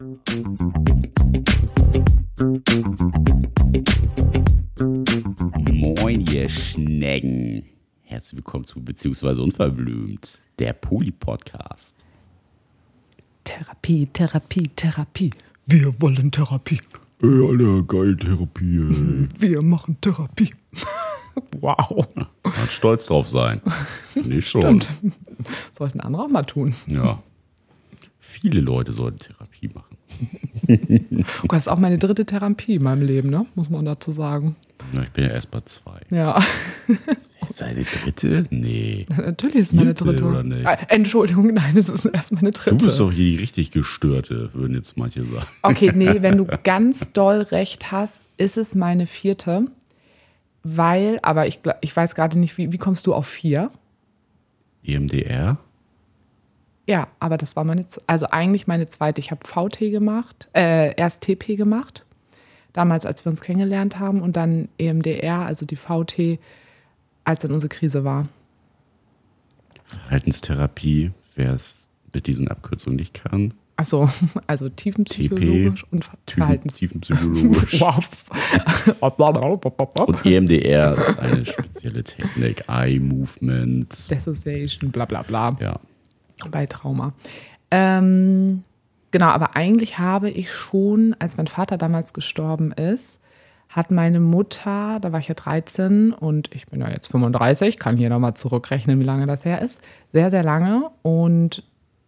Moin, ihr Schnecken. Herzlich willkommen zu Beziehungsweise Unverblümt, der Poli-Podcast. Therapie, Therapie, Therapie. Wir wollen Therapie. Ey, Alter, geil Therapie, ey. Wir machen Therapie. wow. Kann stolz drauf sein. Nicht schon. Stimmt. Sollten andere auch mal tun. Ja. Viele Leute sollten Therapie machen. Oh Gott, das ist auch meine dritte Therapie in meinem Leben, ne? Muss man dazu sagen. Na, ich bin ja erst bei zwei. Ja, Ist eine dritte? Nee. natürlich ist meine Vierte dritte. oder nicht? Äh, Entschuldigung, nein, es ist erst meine dritte. Du bist doch hier die richtig gestörte, würden jetzt manche sagen. Okay, nee, wenn du ganz doll recht hast, ist es meine vierte. Weil, aber ich, ich weiß gerade nicht, wie, wie kommst du auf vier? EMDR? Ja, aber das war meine, also eigentlich meine zweite. Ich habe VT gemacht, äh, erst TP gemacht, damals, als wir uns kennengelernt haben, und dann EMDR, also die VT, als dann unsere Krise war. Verhaltenstherapie, wer es mit diesen Abkürzungen nicht kann. Achso, also tiefenpsychologisch und Tiefen, Verhaltens. tiefenpsychologisch. Und EMDR ist eine spezielle Technik. Eye Movement. Dissociation, bla bla bla. Ja. Bei Trauma. Ähm, genau, aber eigentlich habe ich schon, als mein Vater damals gestorben ist, hat meine Mutter, da war ich ja 13 und ich bin ja jetzt 35, kann hier nochmal zurückrechnen, wie lange das her ist, sehr, sehr lange. Und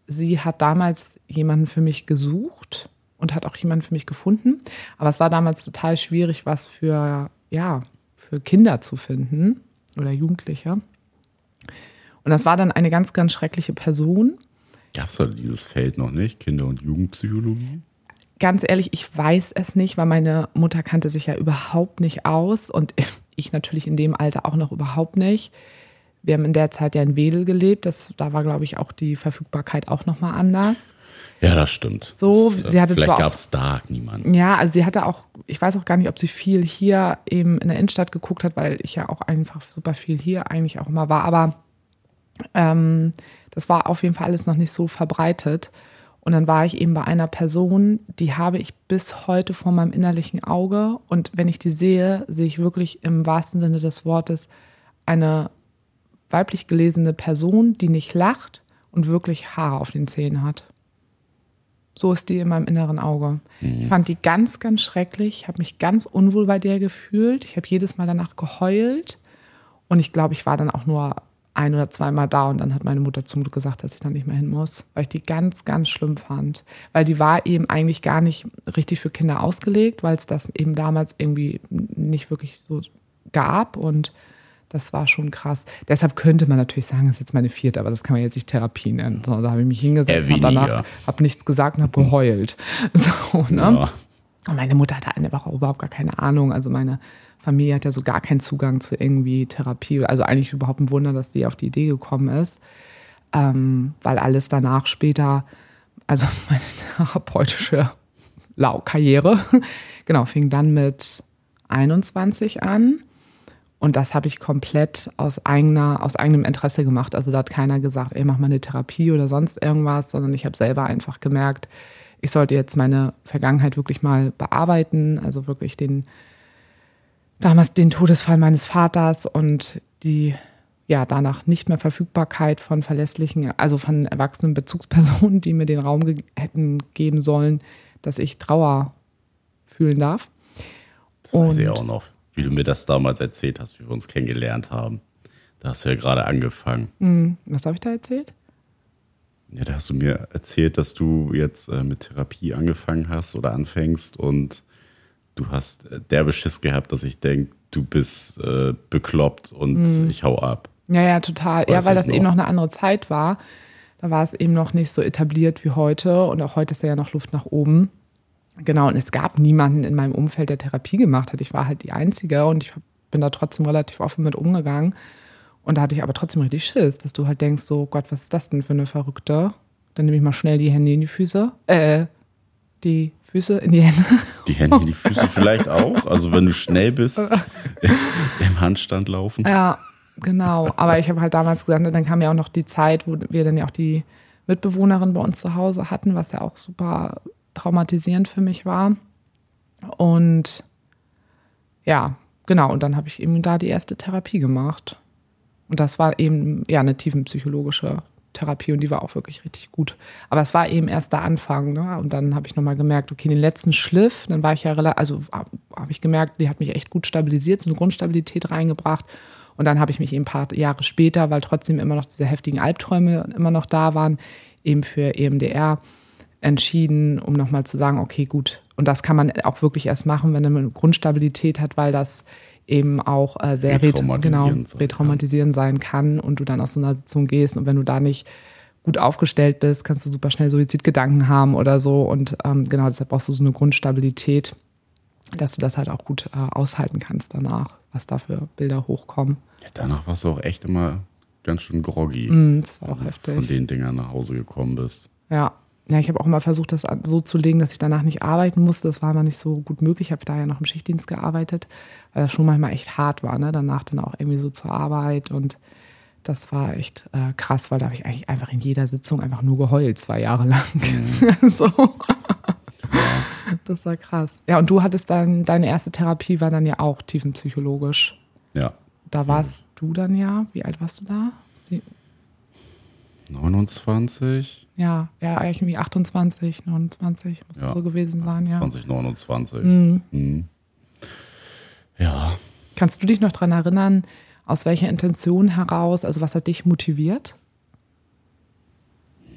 sie hat damals jemanden für mich gesucht und hat auch jemanden für mich gefunden. Aber es war damals total schwierig, was für, ja, für Kinder zu finden oder Jugendliche. Und das war dann eine ganz, ganz schreckliche Person. Gab es da dieses Feld noch nicht? Kinder- und Jugendpsychologie? Ganz ehrlich, ich weiß es nicht, weil meine Mutter kannte sich ja überhaupt nicht aus und ich natürlich in dem Alter auch noch überhaupt nicht. Wir haben in der Zeit ja in Wedel gelebt. Das, da war, glaube ich, auch die Verfügbarkeit auch nochmal anders. Ja, das stimmt. So, das, sie hatte vielleicht gab es da niemanden. Ja, also sie hatte auch, ich weiß auch gar nicht, ob sie viel hier eben in der Innenstadt geguckt hat, weil ich ja auch einfach super viel hier eigentlich auch immer war. Aber ähm, das war auf jeden Fall alles noch nicht so verbreitet. Und dann war ich eben bei einer Person, die habe ich bis heute vor meinem innerlichen Auge. Und wenn ich die sehe, sehe ich wirklich im wahrsten Sinne des Wortes eine weiblich gelesene Person, die nicht lacht und wirklich Haare auf den Zähnen hat. So ist die in meinem inneren Auge. Ich fand die ganz, ganz schrecklich. Ich habe mich ganz unwohl bei der gefühlt. Ich habe jedes Mal danach geheult. Und ich glaube, ich war dann auch nur ein oder zweimal da. Und dann hat meine Mutter zum Glück gesagt, dass ich da nicht mehr hin muss, weil ich die ganz, ganz schlimm fand. Weil die war eben eigentlich gar nicht richtig für Kinder ausgelegt, weil es das eben damals irgendwie nicht wirklich so gab. Und das war schon krass. Deshalb könnte man natürlich sagen, das ist jetzt meine vierte, aber das kann man jetzt nicht Therapie nennen. So, da habe ich mich hingesetzt, habe danach hab nichts gesagt und habe geheult. So, ne? Ja. Und meine Mutter hatte einfach auch überhaupt gar keine Ahnung. Also meine Familie hat ja so gar keinen Zugang zu irgendwie Therapie. Also eigentlich überhaupt ein Wunder, dass die auf die Idee gekommen ist. Ähm, weil alles danach später, also meine therapeutische Lau Karriere, genau, fing dann mit 21 an. Und das habe ich komplett aus, eigener, aus eigenem Interesse gemacht. Also da hat keiner gesagt, ey, mach mal eine Therapie oder sonst irgendwas, sondern ich habe selber einfach gemerkt, ich sollte jetzt meine Vergangenheit wirklich mal bearbeiten, also wirklich den, damals den Todesfall meines Vaters und die ja danach nicht mehr Verfügbarkeit von verlässlichen, also von erwachsenen Bezugspersonen, die mir den Raum ge hätten geben sollen, dass ich Trauer fühlen darf. Das weiß ich Und- auch noch, wie du mir das damals erzählt hast, wie wir uns kennengelernt haben. Da hast du ja gerade angefangen. Hm, was habe ich da erzählt? Ja, da hast du mir erzählt, dass du jetzt äh, mit Therapie angefangen hast oder anfängst und du hast äh, derbe Schiss gehabt, dass ich denke, du bist äh, bekloppt und ich hau ab. Ja, ja, total. Ja, weil das eben noch. noch eine andere Zeit war. Da war es eben noch nicht so etabliert wie heute und auch heute ist ja noch Luft nach oben. Genau, und es gab niemanden in meinem Umfeld, der Therapie gemacht hat. Ich war halt die Einzige und ich bin da trotzdem relativ offen mit umgegangen. Und da hatte ich aber trotzdem richtig Schiss, dass du halt denkst, so Gott, was ist das denn für eine Verrückte? Dann nehme ich mal schnell die Hände in die Füße. Äh, die Füße in die Hände. Die Hände in die Füße vielleicht auch. Also wenn du schnell bist, im Handstand laufen. Ja, genau. Aber ich habe halt damals gesagt, dann kam ja auch noch die Zeit, wo wir dann ja auch die Mitbewohnerin bei uns zu Hause hatten, was ja auch super traumatisierend für mich war. Und ja, genau, und dann habe ich eben da die erste Therapie gemacht. Und das war eben ja eine tiefenpsychologische Therapie und die war auch wirklich richtig gut. Aber es war eben erst der Anfang. Ne? Und dann habe ich nochmal gemerkt, okay, den letzten Schliff, dann war ich ja relativ, also habe ich gemerkt, die hat mich echt gut stabilisiert, so eine Grundstabilität reingebracht. Und dann habe ich mich eben ein paar Jahre später, weil trotzdem immer noch diese heftigen Albträume immer noch da waren, eben für EMDR entschieden, um nochmal zu sagen, okay, gut. Und das kann man auch wirklich erst machen, wenn man eine Grundstabilität hat, weil das eben auch äh, sehr retraumatisierend, genau, retraumatisierend sein kann und du dann aus so einer Sitzung gehst und wenn du da nicht gut aufgestellt bist, kannst du super schnell Suizidgedanken haben oder so und ähm, genau deshalb brauchst du so eine Grundstabilität, dass du das halt auch gut äh, aushalten kannst danach, was da für Bilder hochkommen. Ja, danach warst du auch echt immer ganz schön groggy. Mm, das war auch heftig. Von den Dingern nach Hause gekommen bist. Ja, ja, ich habe auch immer versucht, das so zu legen, dass ich danach nicht arbeiten musste. Das war aber nicht so gut möglich. Ich habe da ja noch im Schichtdienst gearbeitet, weil das schon manchmal echt hart war. Ne? Danach dann auch irgendwie so zur Arbeit und das war echt äh, krass, weil da habe ich eigentlich einfach in jeder Sitzung einfach nur geheult, zwei Jahre lang. Mhm. so. Das war krass. Ja, und du hattest dann, deine erste Therapie war dann ja auch tiefenpsychologisch. Ja. Da warst mhm. du dann ja, wie alt warst du da? Sie 29? Ja, ja, eigentlich irgendwie 28, 29 muss ja, so gewesen sein, 20, ja. 29. Mhm. Mhm. Ja. Kannst du dich noch daran erinnern, aus welcher Intention heraus, also was hat dich motiviert?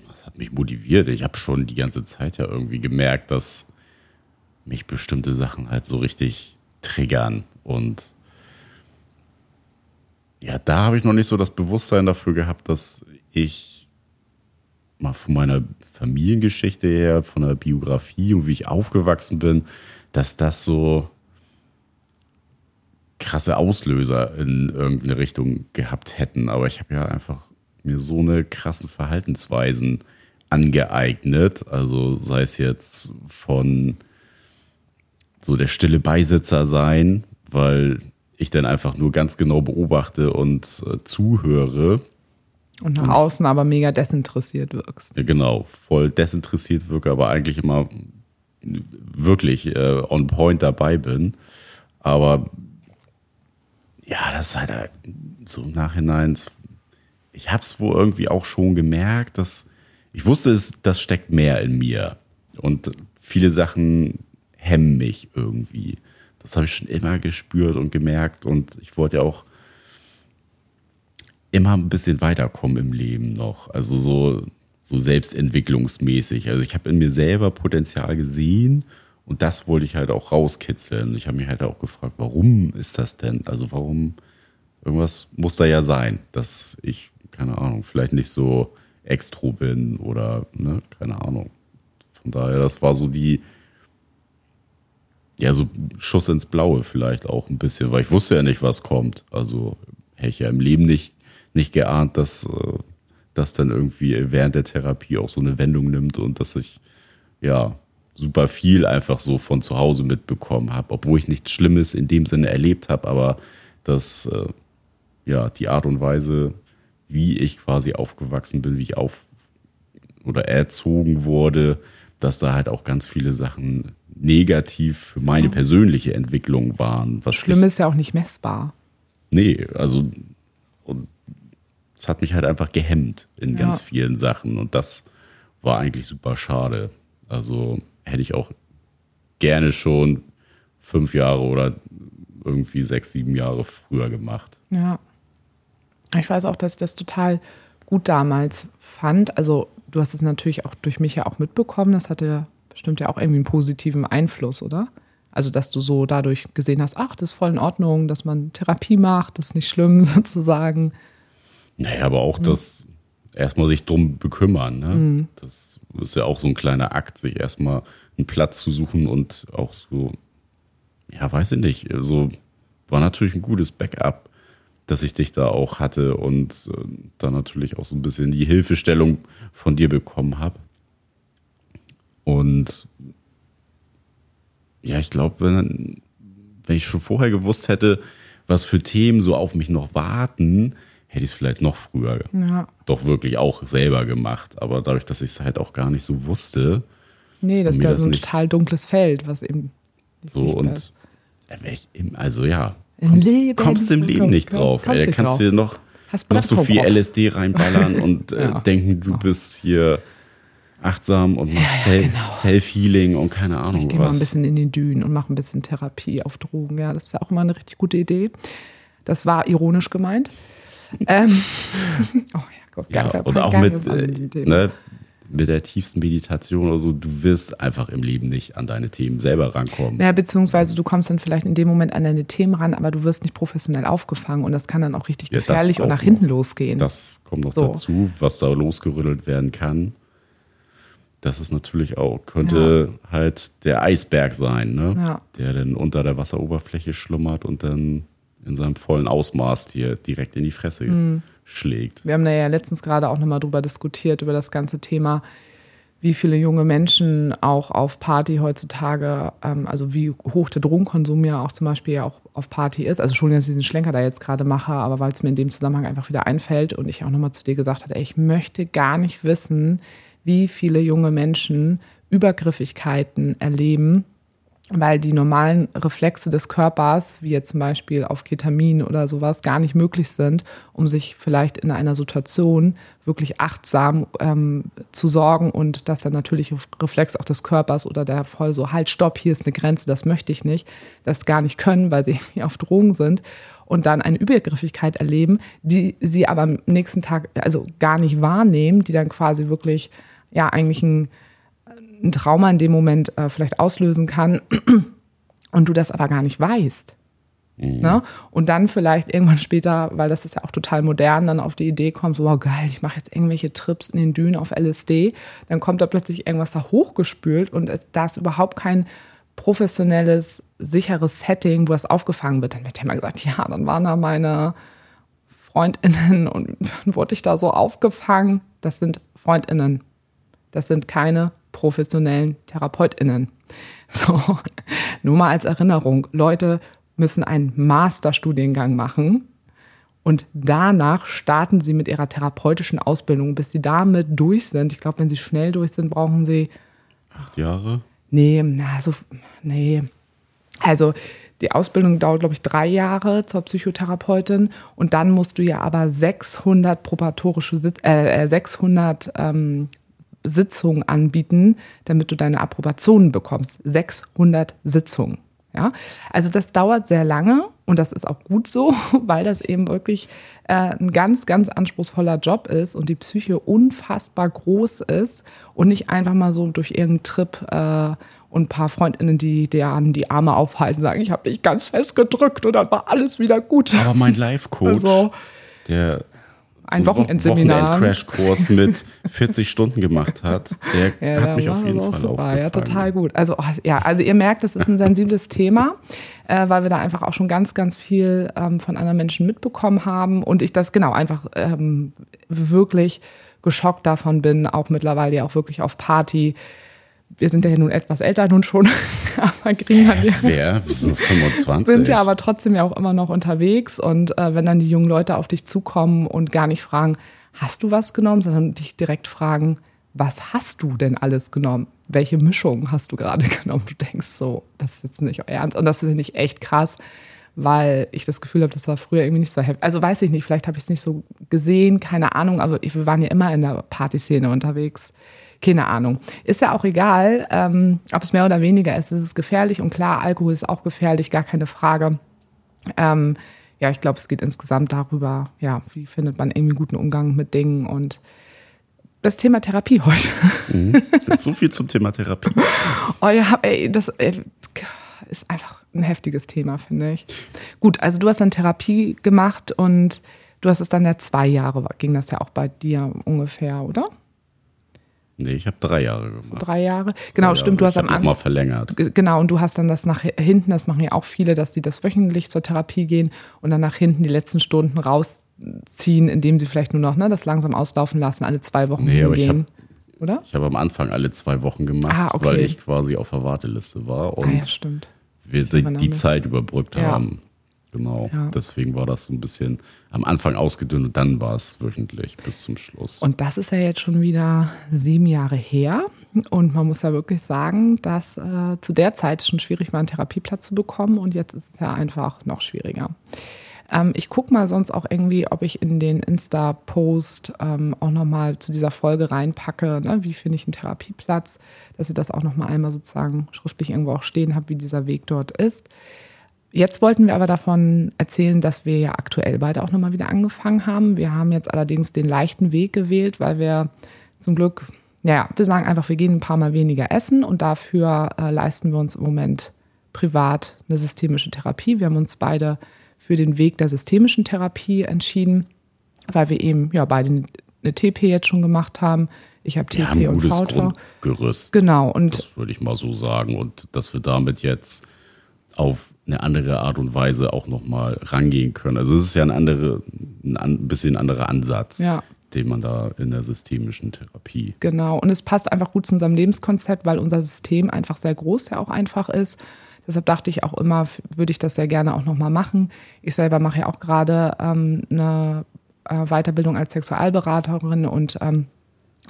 Was hat mich motiviert? Ich habe schon die ganze Zeit ja irgendwie gemerkt, dass mich bestimmte Sachen halt so richtig triggern und ja, da habe ich noch nicht so das Bewusstsein dafür gehabt, dass ich mal von meiner Familiengeschichte her, von der Biografie und wie ich aufgewachsen bin, dass das so krasse Auslöser in irgendeine Richtung gehabt hätten. Aber ich habe ja einfach mir so eine krassen Verhaltensweisen angeeignet. Also sei es jetzt von so der stille Beisitzer sein, weil ich dann einfach nur ganz genau beobachte und äh, zuhöre und nach außen aber mega desinteressiert wirkst. Ja, genau, voll desinteressiert wirke, aber eigentlich immer wirklich äh, on point dabei bin. Aber ja, das ist halt so im Nachhinein. Ich habe es wohl irgendwie auch schon gemerkt, dass ich wusste, es, das steckt mehr in mir. Und viele Sachen hemmen mich irgendwie. Das habe ich schon immer gespürt und gemerkt. Und ich wollte ja auch immer ein bisschen weiterkommen im Leben noch. Also so, so selbstentwicklungsmäßig. Also ich habe in mir selber Potenzial gesehen und das wollte ich halt auch rauskitzeln. Ich habe mich halt auch gefragt, warum ist das denn? Also warum, irgendwas muss da ja sein, dass ich, keine Ahnung, vielleicht nicht so extro bin oder, ne, keine Ahnung. Von daher, das war so die, ja, so Schuss ins Blaue vielleicht auch ein bisschen, weil ich wusste ja nicht, was kommt. Also hätte ich ja im Leben nicht nicht geahnt, dass äh, das dann irgendwie während der Therapie auch so eine Wendung nimmt und dass ich ja super viel einfach so von zu Hause mitbekommen habe, obwohl ich nichts Schlimmes in dem Sinne erlebt habe, aber dass äh, ja die Art und Weise, wie ich quasi aufgewachsen bin, wie ich auf oder erzogen wurde, dass da halt auch ganz viele Sachen negativ für meine persönliche Entwicklung waren. Was Schlimm ich, ist ja auch nicht messbar. Nee, also und es hat mich halt einfach gehemmt in ja. ganz vielen Sachen und das war eigentlich super schade. Also hätte ich auch gerne schon fünf Jahre oder irgendwie sechs, sieben Jahre früher gemacht. Ja. Ich weiß auch, dass ich das total gut damals fand. Also du hast es natürlich auch durch mich ja auch mitbekommen. Das hatte bestimmt ja auch irgendwie einen positiven Einfluss, oder? Also, dass du so dadurch gesehen hast, ach, das ist voll in Ordnung, dass man Therapie macht, das ist nicht schlimm sozusagen. Naja, aber auch mhm. das erstmal sich drum bekümmern. Ne? Mhm. Das ist ja auch so ein kleiner Akt, sich erstmal einen Platz zu suchen und auch so, ja, weiß ich nicht, so also, war natürlich ein gutes Backup, dass ich dich da auch hatte und äh, dann natürlich auch so ein bisschen die Hilfestellung von dir bekommen habe. Und ja, ich glaube, wenn, wenn ich schon vorher gewusst hätte, was für Themen so auf mich noch warten, hätte ich es vielleicht noch früher ja. doch wirklich auch selber gemacht. Aber dadurch, dass ich es halt auch gar nicht so wusste, Nee, das ist ja das so ein total dunkles Feld, was eben So und im- also ja, kommst, Leben kommst im Leben nicht drauf. kommst Ey, kannst drauf. dir noch, noch so viel. LSD reinballern und äh, Ja. denken, du bist hier achtsam und machst Sel- genau. Self-Healing und keine Ahnung Ich gehe mal ein was. bisschen in die Dünen und mache ein bisschen Therapie auf Drogen. Ja, das ist ja auch immer eine richtig gute Idee. Das war ironisch gemeint. Ähm, oh ja, Gott, ja, und auch mit, äh, ne, mit der tiefsten Meditation oder so, du wirst einfach im Leben nicht an deine Themen selber rankommen. Ja, beziehungsweise du kommst dann vielleicht in dem Moment an deine Themen ran, aber du wirst nicht professionell aufgefangen und das kann dann auch richtig Ja, gefährlich und auch nach noch. hinten losgehen. Das kommt noch So. dazu, was da losgerüttelt werden kann. Das ist natürlich auch, könnte halt der Eisberg sein, ne? Ja. der dann unter der Wasseroberfläche schlummert und dann in seinem vollen Ausmaß dir direkt in die Fresse Mhm. schlägt. Wir haben da ja letztens gerade auch nochmal drüber diskutiert, über das ganze Thema, wie viele junge Menschen auch auf Party heutzutage, ähm, also wie hoch der Drogenkonsum ja auch zum Beispiel ja auch auf Party ist. Also schon, dass ich diesen Schlenker da jetzt gerade mache, aber weil es mir in dem Zusammenhang einfach wieder einfällt und ich auch nochmal zu dir gesagt habe, ey, ich möchte gar nicht wissen, wie viele junge Menschen Übergriffigkeiten erleben, weil die normalen Reflexe des Körpers, wie jetzt zum Beispiel auf Ketamin oder sowas, gar nicht möglich sind, um sich vielleicht in einer Situation wirklich achtsam ähm, zu sorgen und dass der natürliche Reflex auch des Körpers oder der voll so, halt, stopp, hier ist eine Grenze, das möchte ich nicht, das gar nicht können, weil sie auf Drogen sind und dann eine Übergriffigkeit erleben, die sie aber am nächsten Tag also gar nicht wahrnehmen, die dann quasi wirklich ja eigentlich ein ein Trauma in dem Moment äh, vielleicht auslösen kann und du das aber gar nicht weißt. Ne? Und dann vielleicht irgendwann später, weil das ist ja auch total modern, dann auf die Idee kommt, so, wow, geil, ich mache jetzt irgendwelche Trips in den Dünen auf LSD, dann kommt da plötzlich irgendwas da hochgespült und da ist überhaupt kein professionelles, sicheres Setting, wo das aufgefangen wird. Dann wird ja immer gesagt, ja, dann waren da meine FreundInnen und dann wurde ich da so aufgefangen. Das sind FreundInnen. Das sind keine professionellen TherapeutInnen. So, nur mal als Erinnerung. Leute müssen einen Masterstudiengang machen und danach starten sie mit ihrer therapeutischen Ausbildung, bis sie damit durch sind. Ich glaube, wenn sie schnell durch sind, brauchen sie Acht Jahre? Nee, na, so, nee. Also die Ausbildung dauert, glaube ich, drei Jahre zur Psychotherapeutin und dann musst du ja aber 600 probatorische, Sit äh, äh, 600 ähm, Sitzungen anbieten, damit du deine Approbationen bekommst. 600 Sitzungen. Ja, also das dauert sehr lange und das ist auch gut so, weil das eben wirklich äh, ein ganz, ganz anspruchsvoller Job ist und die Psyche unfassbar groß ist und nicht einfach mal so durch irgendeinen Trip äh, und ein paar Freundinnen, die dir an die Arme aufhalten, sagen, ich habe dich ganz fest gedrückt und dann war alles wieder gut. Aber mein Life-Coach, Also, der ein Wochenendseminar. Wochenend-Crashkurs mit 40 Stunden gemacht hat, der Ja, hat mich auf jeden Fall super. aufgefangen. Ja, total gut. Also, oh, ja, also ihr merkt, das ist ein sensibles Thema, äh, weil wir da einfach auch schon ganz, ganz viel ähm, von anderen Menschen mitbekommen haben und ich das genau einfach ähm, wirklich geschockt davon bin, auch mittlerweile ja auch wirklich auf Party. Wir sind ja nun etwas älter nun schon, aber kriegen dann ja Wer? So 25? sind ja aber trotzdem ja auch immer noch unterwegs und äh, wenn dann die jungen Leute auf dich zukommen und gar nicht fragen, hast du was genommen, sondern dich direkt fragen, was hast du denn alles genommen? Welche Mischung hast du gerade genommen? Du denkst so, das ist jetzt nicht euer Ernst und das finde ich echt krass, weil ich das Gefühl habe, das war früher irgendwie nicht so heftig. Also weiß ich nicht, vielleicht habe ich es nicht so gesehen, keine Ahnung, aber wir waren ja immer in der Partyszene unterwegs. Keine Ahnung. Ist ja auch egal, ähm, ob es mehr oder weniger ist. Es ist gefährlich und klar, Alkohol ist auch gefährlich, gar keine Frage. Ähm, ja, ich glaube, es geht insgesamt darüber, ja, wie findet man irgendwie einen guten Umgang mit Dingen und das Thema Therapie heute. Jetzt so viel zum Thema Therapie. Oh ja, ey, das ey, ist einfach ein heftiges Thema, finde ich. Gut, also du hast dann Therapie gemacht und du hast es dann ja zwei Jahre, ging das ja auch bei dir ungefähr, oder? Nee, ich habe drei Jahre gemacht. Drei Jahre? Genau, Drei stimmt, du Jahre. hast ich am hab Anfang. mal verlängert. Genau, und du hast dann das nach hinten, das machen ja auch viele, dass die das wöchentlich zur Therapie gehen und dann nach hinten die letzten Stunden rausziehen, indem sie vielleicht nur noch ne, das langsam auslaufen lassen, alle zwei Wochen Nee, aber ich hingehen. Oder? Ich habe am Anfang alle zwei Wochen gemacht, Ah, okay. weil ich quasi auf der Warteliste war Ah, und ja, stimmt. wir die, die. Zeit überbrückt Ja. haben. Genau. Ja. Deswegen war das so ein bisschen am Anfang ausgedünnt und dann war es wöchentlich bis zum Schluss. Und das ist ja jetzt schon wieder sieben Jahre her. Und man muss ja wirklich sagen, dass äh, zu der Zeit schon schwierig war, einen Therapieplatz zu bekommen. Und jetzt ist es ja einfach noch schwieriger. Ähm, ich gucke mal sonst auch irgendwie, ob ich in den Insta-Post ähm, auch nochmal zu dieser Folge reinpacke. Ne? Wie finde ich einen Therapieplatz? Dass ihr das auch nochmal einmal sozusagen schriftlich irgendwo auch stehen habt, wie dieser Weg dort ist. Jetzt wollten wir aber davon erzählen, dass wir ja aktuell beide auch nochmal wieder angefangen haben. Wir haben jetzt allerdings den leichten Weg gewählt, weil wir zum Glück, ja, wir sagen einfach, wir gehen ein paar Mal weniger essen und dafür äh, leisten wir uns im Moment privat eine systemische Therapie. Wir haben uns beide für den Weg der systemischen Therapie entschieden, weil wir eben ja beide eine TP jetzt schon gemacht haben. Ich habe haben TP ein und gutes VTOR. Grundgerüst. Genau, und Das würde ich mal so sagen. Und dass wir damit jetzt auf eine andere Art und Weise auch nochmal rangehen können. Also es ist ja ein, andere, ein bisschen anderer Ansatz, Ja. den man da in der systemischen Therapie. Genau, und es passt einfach gut zu unserem Lebenskonzept, weil unser System einfach sehr groß ja auch einfach ist. Deshalb dachte ich auch immer, würde ich das sehr gerne auch nochmal machen. Ich selber mache ja auch gerade ähm, eine äh, Weiterbildung als Sexualberaterin und ähm,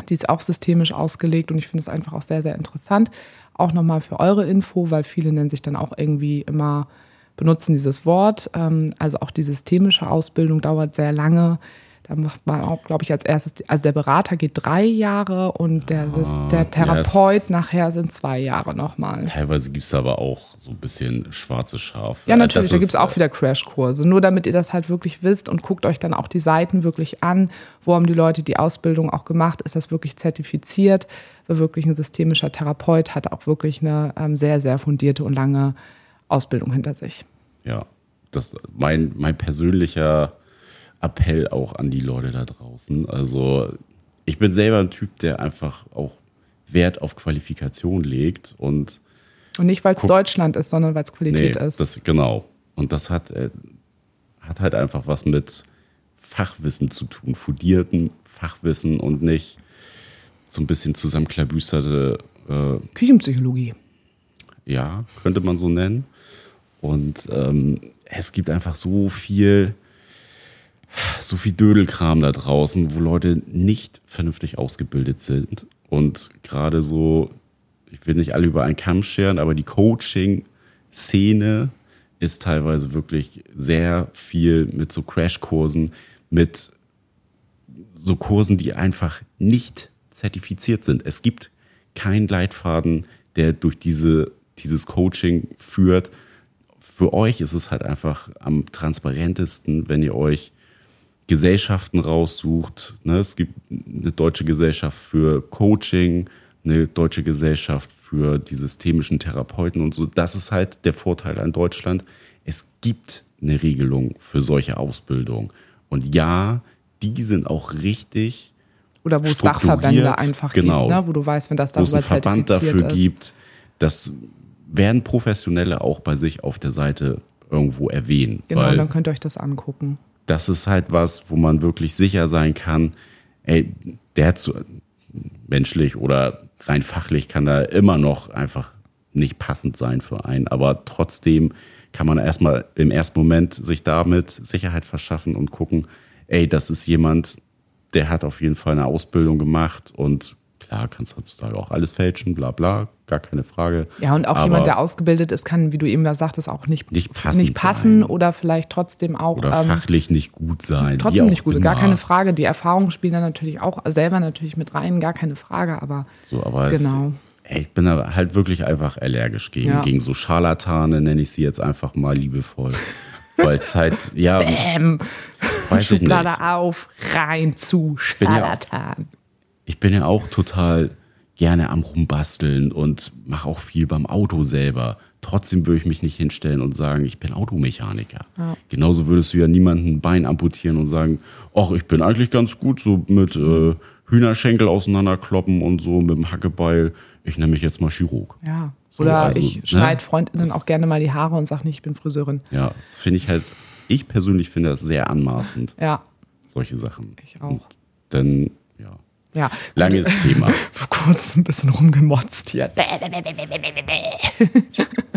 die ist auch systemisch ausgelegt und ich finde es einfach auch sehr, sehr interessant. Auch nochmal für eure Info, weil viele nennen sich dann auch irgendwie immer, benutzen dieses Wort. Ähm, also auch die systemische Ausbildung dauert sehr lange. Da macht man auch, glaube ich, als erstes, also der Berater geht drei Jahre und der, Ah, der Therapeut nachher sind zwei Jahre nochmal. Teilweise gibt es aber auch so ein bisschen schwarze Schafe. Ja, natürlich, Das da gibt es auch wieder Crashkurse. Nur damit ihr das halt wirklich wisst und guckt euch dann auch die Seiten wirklich an. Wo haben die Leute die Ausbildung auch gemacht? Ist das wirklich zertifiziert? Wirklich ein systemischer Therapeut, hat auch wirklich eine ähm, sehr, sehr fundierte und lange Ausbildung hinter sich. Ja, das mein, mein persönlicher Appell auch an die Leute da draußen. Also ich bin selber ein Typ, der einfach auch Wert auf Qualifikation legt und Und nicht, weil es Deutschland ist, sondern weil es Qualität nee, ist. das genau. Und das hat, äh, hat halt einfach was mit Fachwissen zu tun, fundierten Fachwissen und nicht so ein bisschen zusammenklabüsterte, äh, Küchenpsychologie. ja, könnte man so nennen. Und ähm, es gibt einfach so viel, so viel Dödelkram da draußen, wo Leute nicht vernünftig ausgebildet sind. Und gerade so, ich will nicht alle über einen Kamm scheren, aber die Coaching-Szene ist teilweise wirklich sehr viel mit so Crashkursen, mit so Kursen, die einfach nicht zertifiziert sind. Es gibt keinen Leitfaden, der durch diese, dieses Coaching führt. Für euch ist es halt einfach am transparentesten, wenn ihr euch Gesellschaften raussucht. Ne? Es gibt eine deutsche Gesellschaft für Coaching, eine deutsche Gesellschaft für die systemischen Therapeuten und so. Das ist halt der Vorteil an Deutschland. Es gibt eine Regelung für solche Ausbildung. Und ja, die sind auch richtig Oder wo es Dachverbände einfach genau. gibt, ne? wo du weißt, wenn das wo es darüber einen Verband dafür ist. gibt. Das werden Professionelle auch bei sich auf der Seite irgendwo erwähnen. Genau, dann könnt ihr euch das angucken. Das ist halt was, wo man wirklich sicher sein kann, ey, der hat so menschlich oder rein fachlich kann da immer noch einfach nicht passend sein für einen, aber trotzdem kann man erstmal im ersten Moment sich damit Sicherheit verschaffen und gucken, ey, das ist jemand, der hat auf jeden Fall eine Ausbildung gemacht und klar, kannst heutzutage auch alles fälschen, bla bla, gar keine Frage. Ja, und auch Aber- jemand, der ausgebildet ist, kann, wie du eben ja sagtest, auch nicht, Nicht passend nicht passen sein. oder vielleicht trotzdem auch Oder ähm, fachlich nicht gut sein. trotzdem nicht gut. Gar immer. keine Frage. Die Erfahrungen spielen da natürlich auch selber natürlich mit rein, gar keine Frage, aber So, aber Genau. es, ey, ich bin da halt wirklich einfach allergisch gegen, Ja. gegen so Scharlatane, nenne ich sie jetzt einfach mal liebevoll. Weil es halt, ja, Bäm, weiß ich Schublade auf, rein zu bin ja- Scharlatan. Ich bin ja auch total gerne am Rumbasteln und mache auch viel beim Auto selber. Trotzdem würde ich mich nicht hinstellen und sagen, ich bin Automechaniker. Genauso würdest du ja niemanden ein Bein amputieren und sagen, ach, ich bin eigentlich ganz gut so mit äh, Hühnerschenkel auseinanderkloppen und so mit dem Hackebeil. Ich nenne mich jetzt mal Chirurg. Ja. So, Oder also, ich ne? schneide Freundinnen Das- auch gerne mal die Haare und sage nicht, ich bin Friseurin. Ja, das finde ich halt, ich persönlich finde das sehr anmaßend, Ja, solche Sachen. ich auch. Und dann, ja, Ja. langes Thema. Kurz ein bisschen rumgemotzt hier.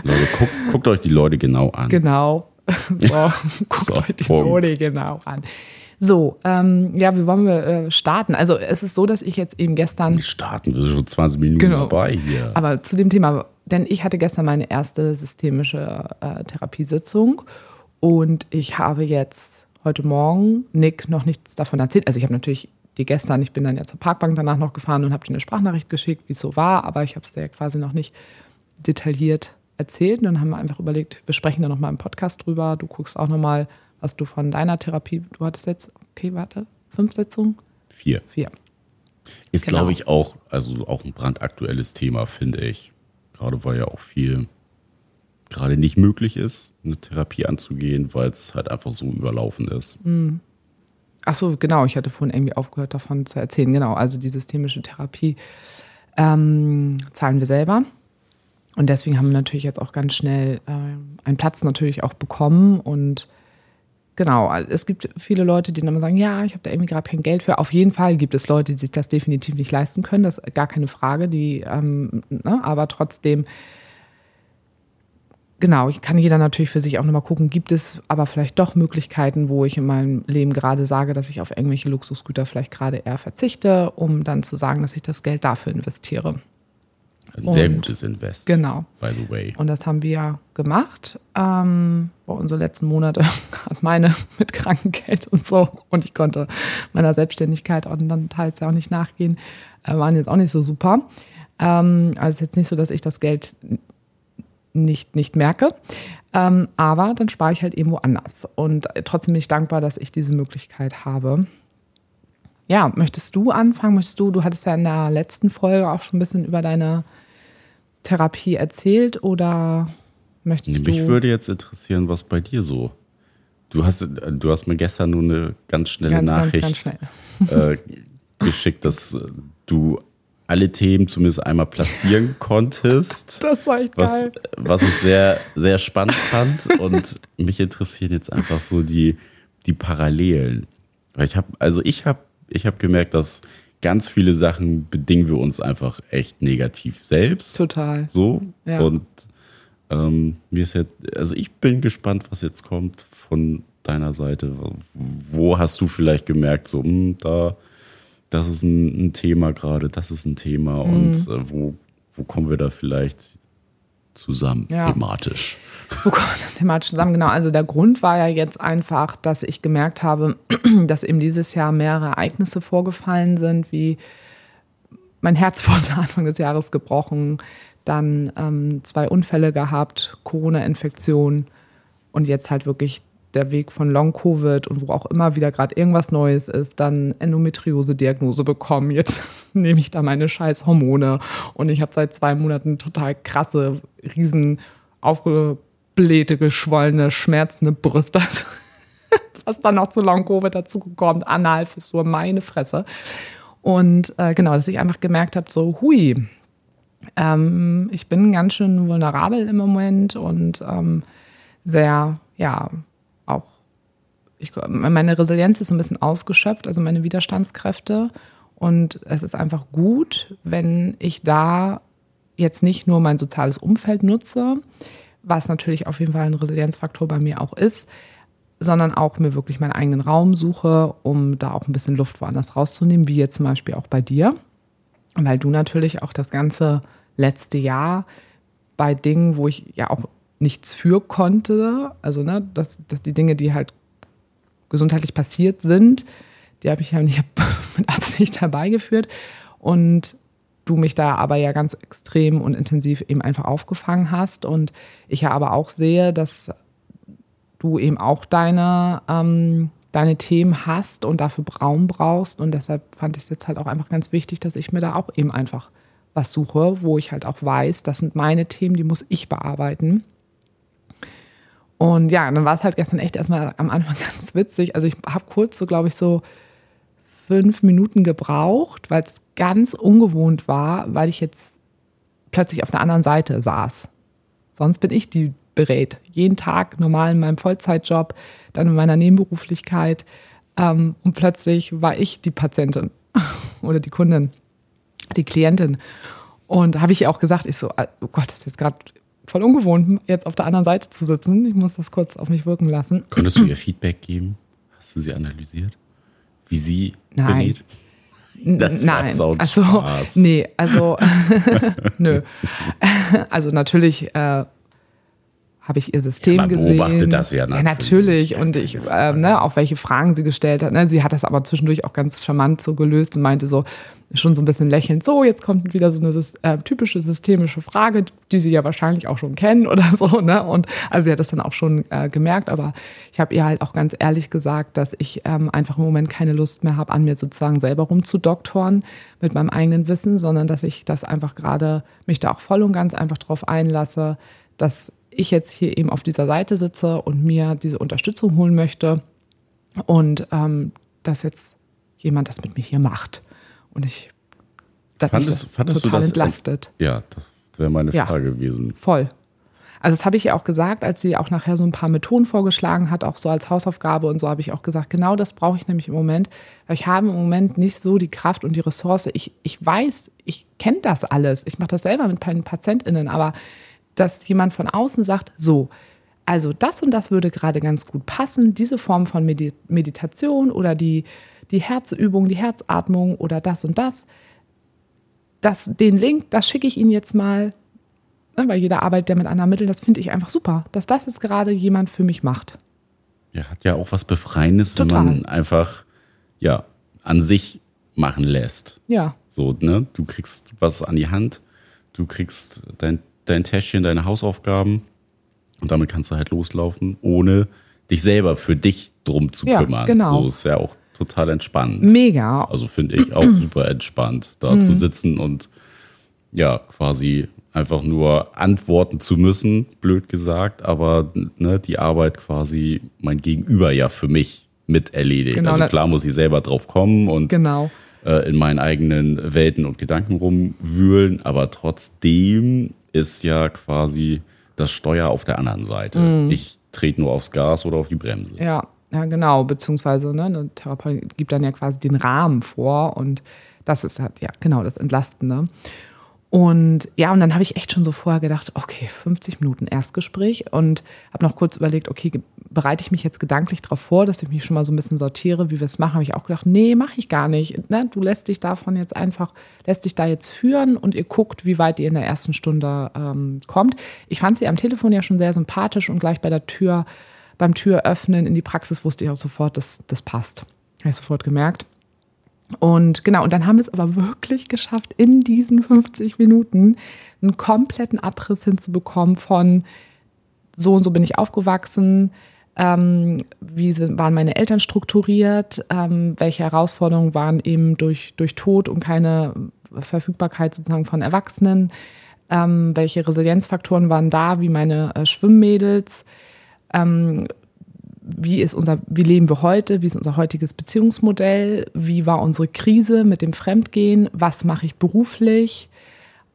Leute, guckt, guckt euch die Leute genau an. Genau. so, guckt So, euch die Punkt. Mode genau an. So, ähm, ja, wie wollen wir äh, starten? Also es ist so, dass ich jetzt eben gestern Wir starten, wir sind schon 20 Minuten Genau. dabei hier. Aber zu dem Thema, denn ich hatte gestern meine erste systemische äh, Therapiesitzung und ich habe jetzt heute Morgen Nick noch nichts davon erzählt. Also ich habe natürlich die gestern, ich bin dann ja zur Parkbank danach noch gefahren und habe dir eine Sprachnachricht geschickt, wie es so war, aber ich habe es dir quasi noch nicht detailliert erzählt. Und dann haben wir einfach überlegt, wir sprechen da nochmal im Podcast drüber. Du guckst auch nochmal, was du von deiner Therapie, du hattest jetzt, okay, warte, fünf Sitzungen? Vier. Vier. Ist, Genau. glaube ich, auch, also auch ein brandaktuelles Thema, finde ich. Gerade weil ja auch viel gerade nicht möglich ist, eine Therapie anzugehen, weil es halt einfach so überlaufen ist. Ach so, genau. Ich hatte vorhin irgendwie aufgehört, davon zu erzählen. Genau, also die systemische Therapie ähm, zahlen wir selber. Und deswegen haben wir natürlich jetzt auch ganz schnell ähm, einen Platz natürlich auch bekommen. Und genau, es gibt viele Leute, die dann immer sagen, ja, ich habe da irgendwie gerade kein Geld für. Auf jeden Fall gibt es Leute, die sich das definitiv nicht leisten können. Das ist gar keine Frage. Die, ähm, ne, aber trotzdem Genau, ich kann jeder natürlich für sich auch nochmal gucken, gibt es aber vielleicht doch Möglichkeiten, wo ich in meinem Leben gerade sage, dass ich auf irgendwelche Luxusgüter vielleicht gerade eher verzichte, um dann zu sagen, dass ich das Geld dafür investiere. Ein sehr Und- gutes Invest, Genau. by the way. Und das haben wir gemacht. Ähm, bei unsere letzten Monate, gerade meine mit Krankengeld und so. Und ich konnte meiner Selbstständigkeit auch dann teils ja auch nicht nachgehen, äh, waren jetzt auch nicht so super. Ähm, also es ist jetzt nicht so, dass ich das Geld nicht, nicht merke. Ähm, aber dann spare ich halt irgendwo anders. Und trotzdem bin ich dankbar, dass ich diese Möglichkeit habe. Ja, möchtest du anfangen? Möchtest du, du hattest ja in der letzten Folge auch schon ein bisschen über deine Therapie erzählt oder möchtest Mich du? würde jetzt interessieren, was bei dir so. Du hast, du hast mir gestern nur eine ganz schnelle Ganz, ganz, Nachricht ganz schnell. äh, geschickt, dass du alle Themen zumindest einmal platzieren konntest. Das war echt was, geil. was ich sehr, sehr spannend fand. Und mich interessieren jetzt einfach so die, die Parallelen. Weil ich habe, also ich habe ich hab gemerkt, dass ganz viele Sachen bedingen wir uns einfach echt negativ selbst. Total. So. Ja. Und ähm, mir ist jetzt, also ich bin gespannt, was jetzt kommt von deiner Seite. Wo hast du vielleicht gemerkt, so, hm, da, das ist ein, ein Thema gerade, das ist ein Thema Mhm. und äh, wo, wo kommen wir da vielleicht zusammen Ja. thematisch? Oh Gott, thematisch zusammen, genau. Also der Grund war ja jetzt einfach, dass ich gemerkt habe, dass eben dieses Jahr mehrere Ereignisse vorgefallen sind, wie mein Herz wurde Anfang des Jahres gebrochen, dann ähm, zwei Unfälle gehabt, Corona-Infektion und jetzt halt wirklich der Weg von Long-Covid und wo auch immer wieder gerade irgendwas Neues ist, dann Endometriose-Diagnose bekommen. Jetzt nehme ich da meine scheiß Hormone und ich habe seit zwei Monaten total krasse, riesen, aufgeblähte, geschwollene, schmerzende Brüste. Was dann noch zu Long-Covid dazugekommen, Analfissur, meine Fresse. Und äh, genau, dass ich einfach gemerkt habe, so, hui, ähm, ich bin ganz schön vulnerabel im Moment und ähm, sehr, ja, ich, meine Resilienz ist ein bisschen ausgeschöpft, also meine Widerstandskräfte. Und es ist einfach gut, wenn ich da jetzt nicht nur mein soziales Umfeld nutze, was natürlich auf jeden Fall ein Resilienzfaktor bei mir auch ist, sondern auch mir wirklich meinen eigenen Raum suche, um da auch ein bisschen Luft woanders rauszunehmen, wie jetzt zum Beispiel auch bei dir. Weil du natürlich auch das ganze letzte Jahr bei Dingen, wo ich ja auch nichts für konnte, also ne, dass, dass die Dinge, die halt gesundheitlich passiert sind, die habe ich ja nicht mit Absicht herbeigeführt. Und du mich da aber ja ganz extrem und intensiv eben einfach aufgefangen hast. Und ich ja aber auch sehe, dass du eben auch deine, ähm, deine Themen hast und dafür Raum brauchst. Und deshalb fand ich es jetzt halt auch einfach ganz wichtig, dass ich mir da auch eben einfach was suche, wo ich halt auch weiß, das sind meine Themen, die muss ich bearbeiten. Und ja, dann war es halt gestern echt erstmal am Anfang ganz witzig. Also ich habe kurz so, glaube ich, so fünf Minuten gebraucht, weil es ganz ungewohnt war, weil ich jetzt plötzlich auf der anderen Seite saß. Sonst bin ich die berät. Jeden Tag normal in meinem Vollzeitjob, dann in meiner Nebenberuflichkeit. Ähm, und plötzlich war ich die Patientin oder die Kundin, die Klientin. Und habe ich auch gesagt, ich so, oh Gott, das ist jetzt gerade voll ungewohnt, jetzt auf der anderen Seite zu sitzen. Ich muss das kurz auf mich wirken lassen. Könntest du ihr Feedback geben? Hast du sie analysiert? Wie sie Nein. berät? Das Nein, also nee, also nö. Also natürlich äh, habe ich ihr System ja, man gesehen. beobachtet das ja natürlich. Ja, natürlich. Und ich, äh, ne, auf welche Fragen sie gestellt hat. Ne? Sie hat das aber zwischendurch auch ganz charmant so gelöst und meinte so, schon so ein bisschen lächelnd, so, jetzt kommt wieder so eine äh, typische systemische Frage, die sie ja wahrscheinlich auch schon kennen oder so. Ne? Und also sie hat das dann auch schon äh, gemerkt, aber ich habe ihr halt auch ganz ehrlich gesagt, dass ich ähm, einfach im Moment keine Lust mehr habe, an mir sozusagen selber rumzudoktoren mit meinem eigenen Wissen, sondern dass ich das einfach gerade mich da auch voll und ganz einfach drauf einlasse, dass ich jetzt hier eben auf dieser Seite sitze und mir diese Unterstützung holen möchte und ähm, dass jetzt jemand das mit mir hier macht. Und ich da fandest, fandest total du das, entlastet. Ja, das wäre meine ja, Frage gewesen. Voll. Also das habe ich ja auch gesagt, als sie auch nachher so ein paar Methoden vorgeschlagen hat, auch so als Hausaufgabe und so habe ich auch gesagt, genau das brauche ich nämlich im Moment, weil ich habe im Moment nicht so die Kraft und die Ressource. Ich, ich weiß, ich kenne das alles. Ich mache das selber mit meinen PatientInnen, aber dass jemand von außen sagt, so, also das und das würde gerade ganz gut passen, diese Form von Meditation oder die, die Herzübung, die Herzatmung oder das und das. das den Link, das schicke ich Ihnen jetzt mal, ne, weil jeder arbeitet ja mit anderen Mitteln, das finde ich einfach super, dass das jetzt gerade jemand für mich macht. Ja, hat ja auch was Befreiendes, Total. wenn man einfach, ja, an sich machen lässt. Ja. So, ne? Du kriegst was an die Hand, du kriegst dein dein Täschchen, deine Hausaufgaben und damit kannst du halt loslaufen, ohne dich selber für dich drum zu ja, kümmern. Genau. So ist ja auch total entspannt. Mega. Also finde ich auch super entspannt, da mhm. zu sitzen und ja, quasi einfach nur antworten zu müssen, blöd gesagt, aber ne, die Arbeit quasi mein Gegenüber ja für mich mit erledigt. Genau, also klar muss ich selber drauf kommen und genau. äh, in meinen eigenen Welten und Gedanken rumwühlen, aber trotzdem ist ja quasi das Steuer auf der anderen Seite. Mhm. Ich trete nur aufs Gas oder auf die Bremse. Ja, ja genau. Beziehungsweise ne, eine Therapeutin gibt dann ja quasi den Rahmen vor und das ist halt, ja, genau, das Entlastende. Und ja, und dann habe ich echt schon so vorher gedacht, okay, 50 Minuten Erstgespräch und habe noch kurz überlegt, okay, bereite ich mich jetzt gedanklich darauf vor, dass ich mich schon mal so ein bisschen sortiere, wie wir es machen. Habe ich auch gedacht, nee, mache ich gar nicht. Ne? Du lässt dich davon jetzt einfach, lässt dich da jetzt führen und ihr guckt, wie weit ihr in der ersten Stunde ähm, kommt. Ich fand sie am Telefon ja schon sehr sympathisch und gleich bei der Tür, beim Türöffnen in die Praxis wusste ich auch sofort, dass das passt. Habe ich sofort gemerkt. Und genau, und dann haben wir es aber wirklich geschafft, in diesen 50 Minuten einen kompletten Abriss hinzubekommen von so und so bin ich aufgewachsen, ähm, wie sind, waren meine Eltern strukturiert, ähm, welche Herausforderungen waren eben durch, durch Tod und keine Verfügbarkeit sozusagen von Erwachsenen, ähm, welche Resilienzfaktoren waren da, wie meine äh, Schwimmmädels, ähm, wie ist unser, wie leben wir heute, wie ist unser heutiges Beziehungsmodell, wie war unsere Krise mit dem Fremdgehen, was mache ich beruflich,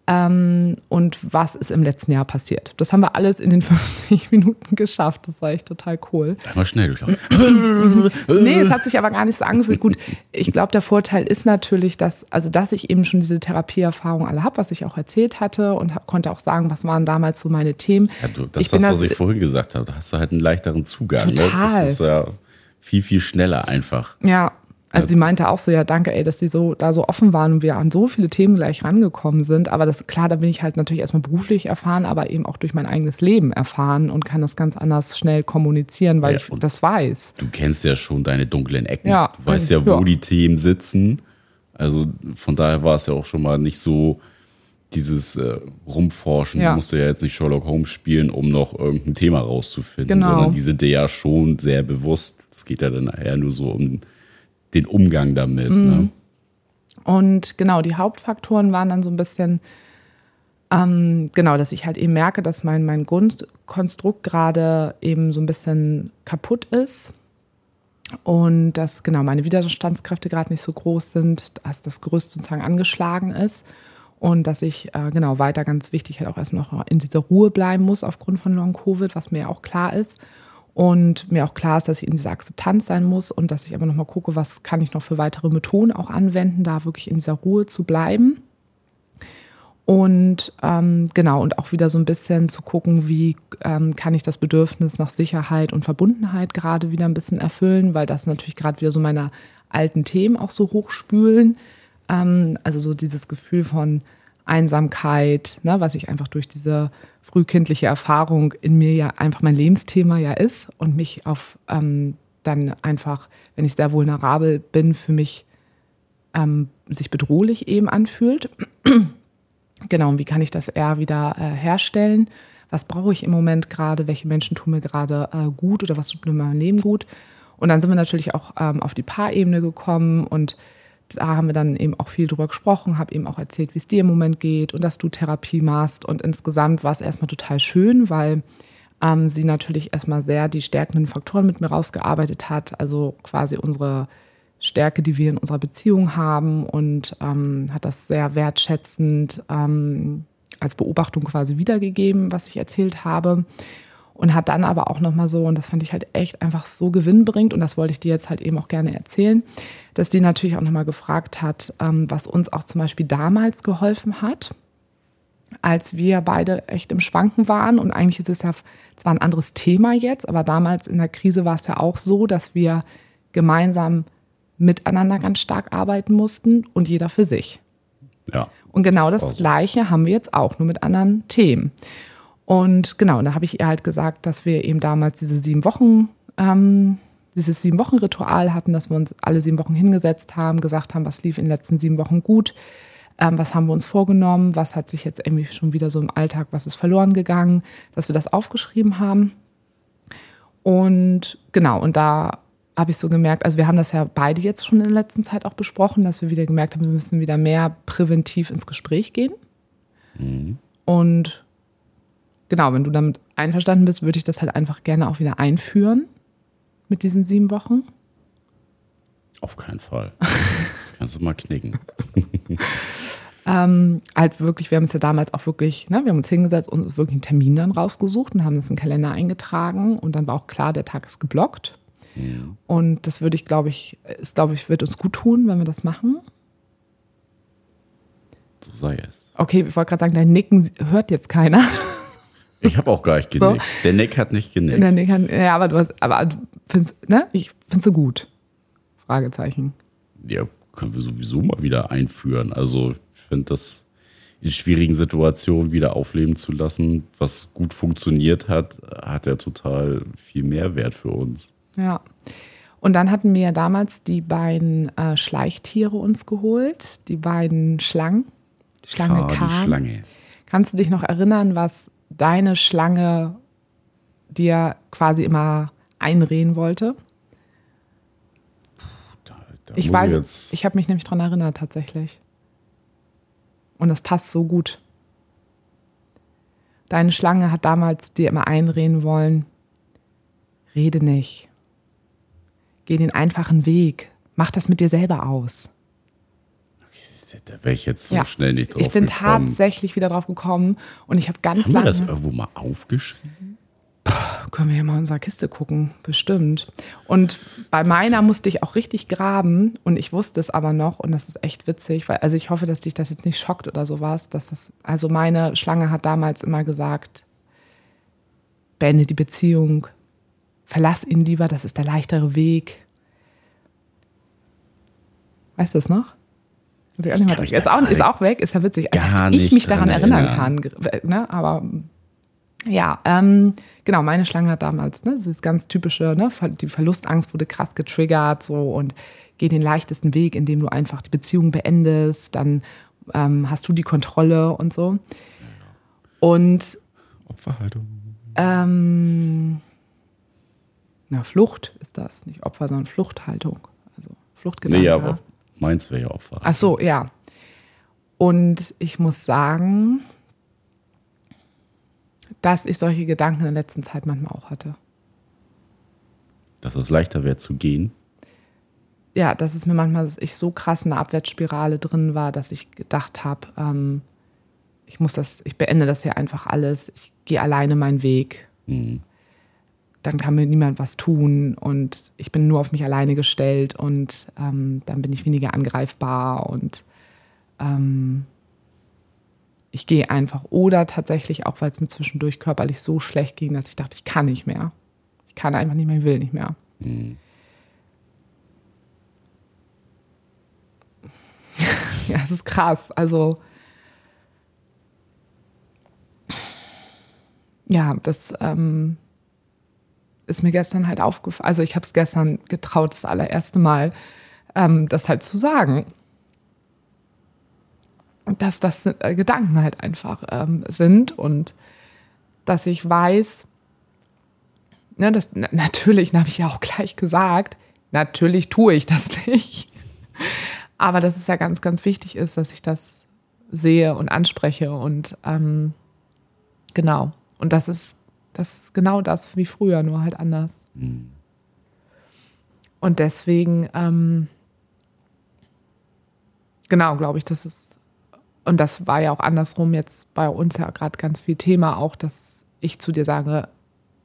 ähm, und was ist im letzten Jahr passiert. Das haben wir alles in den 50 Minuten geschafft. Das war echt total cool. Einmal schnell durchlaufen. nee, es hat sich aber gar nicht so angefühlt. Gut, ich glaube, der Vorteil ist natürlich, dass, also dass ich eben schon diese Therapieerfahrung alle habe, was ich auch erzählt hatte und hab, konnte auch sagen, was waren damals so meine Themen. Ja, du, das ist das, was ich vorhin gesagt habe. Da hast du halt einen leichteren Zugang. Total. Ne? Das ist ja viel, viel schneller einfach. Ja, also sie meinte auch so, ja, danke, ey, dass die so da so offen waren und wir an so viele Themen gleich rangekommen sind. Aber das, klar, da bin ich halt natürlich erstmal beruflich erfahren, aber eben auch durch mein eigenes Leben erfahren und kann das ganz anders schnell kommunizieren, weil ja, ich das weiß. Du kennst ja schon deine dunklen Ecken. Ja, du weißt ja, wo ja. die Themen sitzen. Also von daher war es ja auch schon mal nicht so dieses äh, Rumforschen. Ja. Du musst ja jetzt nicht Sherlock Holmes spielen, um noch irgendein Thema rauszufinden, genau. sondern diese dir ja schon sehr bewusst. Es geht ja dann nachher nur so um den Umgang damit. Mhm. Ne? Und genau, die Hauptfaktoren waren dann so ein bisschen, ähm, genau, dass ich halt eben merke, dass mein, mein Grundkonstrukt gerade eben so ein bisschen kaputt ist. Und dass genau meine Widerstandskräfte gerade nicht so groß sind, dass das Gerüst sozusagen angeschlagen ist. Und dass ich äh, genau weiter ganz wichtig halt auch erst noch in dieser Ruhe bleiben muss aufgrund von Long-Covid, was mir ja auch klar ist und mir auch klar ist, dass ich in dieser Akzeptanz sein muss und dass ich aber nochmal gucke, was kann ich noch für weitere Methoden auch anwenden, da wirklich in dieser Ruhe zu bleiben. Und ähm, genau, und auch wieder so ein bisschen zu gucken, wie ähm, kann ich das Bedürfnis nach Sicherheit und Verbundenheit gerade wieder ein bisschen erfüllen, weil das natürlich gerade wieder so meine alten Themen auch so hochspülen. Ähm, also so dieses Gefühl von Einsamkeit, ne, was ich einfach durch diese frühkindliche Erfahrung in mir ja einfach mein Lebensthema ja ist und mich auf ähm, dann einfach, wenn ich sehr vulnerabel bin, für mich ähm, sich bedrohlich eben anfühlt. genau, und wie kann ich das eher wieder äh, herstellen? Was brauche ich im Moment gerade? Welche Menschen tun mir gerade äh, gut oder was tut mir in meinem Leben gut? Und dann sind wir natürlich auch ähm, auf die Paarebene gekommen und da haben wir dann eben auch viel drüber gesprochen, habe eben auch erzählt, wie es dir im Moment geht und dass du Therapie machst. Und insgesamt war es erstmal total schön, weil ähm, sie natürlich erstmal sehr die stärkenden Faktoren mit mir rausgearbeitet hat. Also quasi unsere Stärke, die wir in unserer Beziehung haben und ähm, hat das sehr wertschätzend ähm, als Beobachtung quasi wiedergegeben, was ich erzählt habe. Und hat dann aber auch nochmal so, und das fand ich halt echt einfach so gewinnbringend, und das wollte ich dir jetzt halt eben auch gerne erzählen, dass die natürlich auch nochmal gefragt hat, ähm, was uns auch zum Beispiel damals geholfen hat, als wir beide echt im Schwanken waren. Und eigentlich ist es ja zwar ein anderes Thema jetzt, aber damals in der Krise war es ja auch so, dass wir gemeinsam miteinander ganz stark arbeiten mussten und jeder für sich. Ja. Und genau das, das Gleiche haben wir jetzt auch, nur mit anderen Themen. Und genau, da habe ich ihr halt gesagt, dass wir eben damals diese sieben Wochen, ähm, dieses sieben Wochen Ritual hatten, dass wir uns alle sieben Wochen hingesetzt haben, gesagt haben, was lief in den letzten sieben Wochen gut, ähm, was haben wir uns vorgenommen, was hat sich jetzt irgendwie schon wieder so im Alltag, was ist verloren gegangen, dass wir das aufgeschrieben haben. Und genau, und da habe ich so gemerkt, also wir haben das ja beide jetzt schon in der letzten Zeit auch besprochen, dass wir wieder gemerkt haben, wir müssen wieder mehr präventiv ins Gespräch gehen. Mhm. Und genau, wenn du damit einverstanden bist, würde ich das halt einfach gerne auch wieder einführen mit diesen sieben Wochen. Auf keinen Fall. Das kannst du mal knicken. ähm, halt wirklich, wir haben es ja damals auch wirklich, ne, wir haben uns hingesetzt und wirklich einen Termin dann rausgesucht und haben das in den Kalender eingetragen und dann war auch klar, der Tag ist geblockt. Mhm. Und das würde ich, glaube ich, ist, glaube ich, wird uns gut tun, wenn wir das machen. So sei es. Okay, ich wollte gerade sagen, dein Nicken hört jetzt keiner. Ich habe auch gar nicht genickt. So. Der Nick hat nicht genickt. Der Nick hat, ja, aber du hast, aber du findest, ne? Ich findest du gut? Fragezeichen. Ja, können wir sowieso mal wieder einführen. Also ich finde das in schwierigen Situationen wieder aufleben zu lassen, was gut funktioniert hat, hat ja total viel Mehrwert für uns. Ja. Und dann hatten wir ja damals die beiden äh, Schleichtiere uns geholt, die beiden Schlangen. Die Schlange oh, Die Schlange. Kannst du dich noch erinnern, was deine Schlange dir quasi immer einreden wollte? Da, da ich weiß, ich habe mich nämlich daran erinnert tatsächlich. Und das passt so gut. Deine Schlange hat damals dir immer einreden wollen, rede nicht. Geh den einfachen Weg. Mach das mit dir selber aus. Da wäre ich jetzt so ja. schnell nicht drauf Ich bin gekommen. tatsächlich wieder drauf gekommen und ich habe ganz Haben lange. Haben wir das irgendwo mal aufgeschrieben? Können wir hier mal in unserer Kiste gucken, bestimmt. Und bei meiner musste ich auch richtig graben und ich wusste es aber noch und das ist echt witzig, weil also ich hoffe, dass dich das jetzt nicht schockt oder sowas, dass das also meine Schlange hat damals immer gesagt, beende die Beziehung, verlass ihn lieber, das ist der leichtere Weg. Weißt du das noch? Also ich auch ist, auch, ist auch weg, ist ja witzig, dass ich mich daran erinnern, erinnern kann. Ne? Aber ja, ähm, genau, meine Schlange hat damals, ne, das ist ganz typische, ne, die Verlustangst wurde krass getriggert so und geh den leichtesten Weg, indem du einfach die Beziehung beendest, dann ähm, hast du die Kontrolle und so. Und Opferhaltung. Ähm, na, Flucht ist das, nicht Opfer, sondern Fluchthaltung. Also Fluchtgedanke. Nee, aber meins wäre ja Opfer. Ach so, ja. Und ich muss sagen, dass ich solche Gedanken in der letzten Zeit manchmal auch hatte. Dass es leichter wäre zu gehen? Ja, dass es mir manchmal, ich so krass in einer Abwärtsspirale drin war, dass ich gedacht habe, ähm, ich muss das, ich beende das hier einfach alles, ich gehe alleine meinen Weg. Mhm dann kann mir niemand was tun und ich bin nur auf mich alleine gestellt und ähm, dann bin ich weniger angreifbar und ähm, ich gehe einfach. Oder tatsächlich auch, weil es mir zwischendurch körperlich so schlecht ging, dass ich dachte, ich kann nicht mehr. Ich kann einfach nicht mehr, ich will nicht mehr. Mhm. ja, es ist krass. Also, ja, das ähm, ist mir gestern halt aufgefallen. Also, ich habe es gestern getraut, das allererste Mal, ähm, das halt zu sagen. Dass das äh, Gedanken halt einfach ähm, sind und dass ich weiß, ne, das, natürlich, habe ich ja auch gleich gesagt, natürlich tue ich das nicht. Aber dass es ja ganz, ganz wichtig ist, dass ich das sehe und anspreche und ähm, genau. Und das ist, das ist genau das wie früher, nur halt anders. Mhm. Und deswegen, ähm, genau, glaube ich, das ist, und das war ja auch andersrum jetzt bei uns ja gerade ganz viel Thema, auch, dass ich zu dir sage,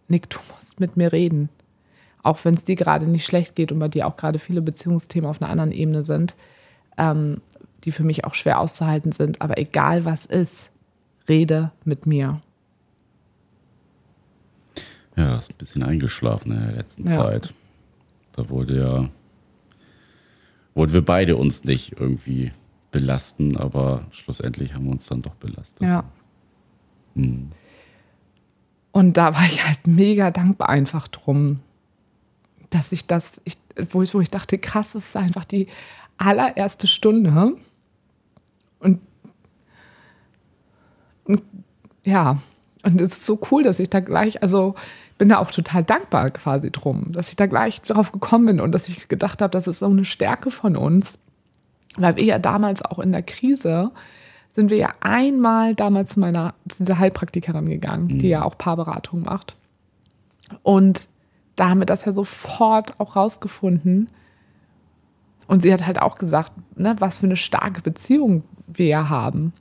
Nick, du musst mit mir reden. Auch wenn es dir gerade nicht schlecht geht und bei dir auch gerade viele Beziehungsthemen auf einer anderen Ebene sind ähm, die für mich auch schwer auszuhalten sind. Aber egal was ist, rede mit mir. Ja, das ist ein bisschen eingeschlafen in der letzten ja. Zeit. Da wurde ja, wollten wir beide uns nicht irgendwie belasten, aber schlussendlich haben wir uns dann doch belastet. Ja. Hm. Und da war ich halt mega dankbar einfach drum, dass ich das, ich, wo, ich, wo ich dachte, krass, es ist einfach die allererste Stunde. Und, und ja, und es ist so cool, dass ich da gleich, also bin da auch total dankbar quasi drum, dass ich da gleich drauf gekommen bin und dass ich gedacht habe, das ist so eine Stärke von uns, weil wir ja damals auch in der Krise sind wir ja einmal damals zu meiner, zu dieser Heilpraktikerin gegangen, mhm. die ja auch Paarberatung macht. Und da haben wir das ja sofort auch rausgefunden, und sie hat halt auch gesagt, ne, was für eine starke Beziehung wir ja haben.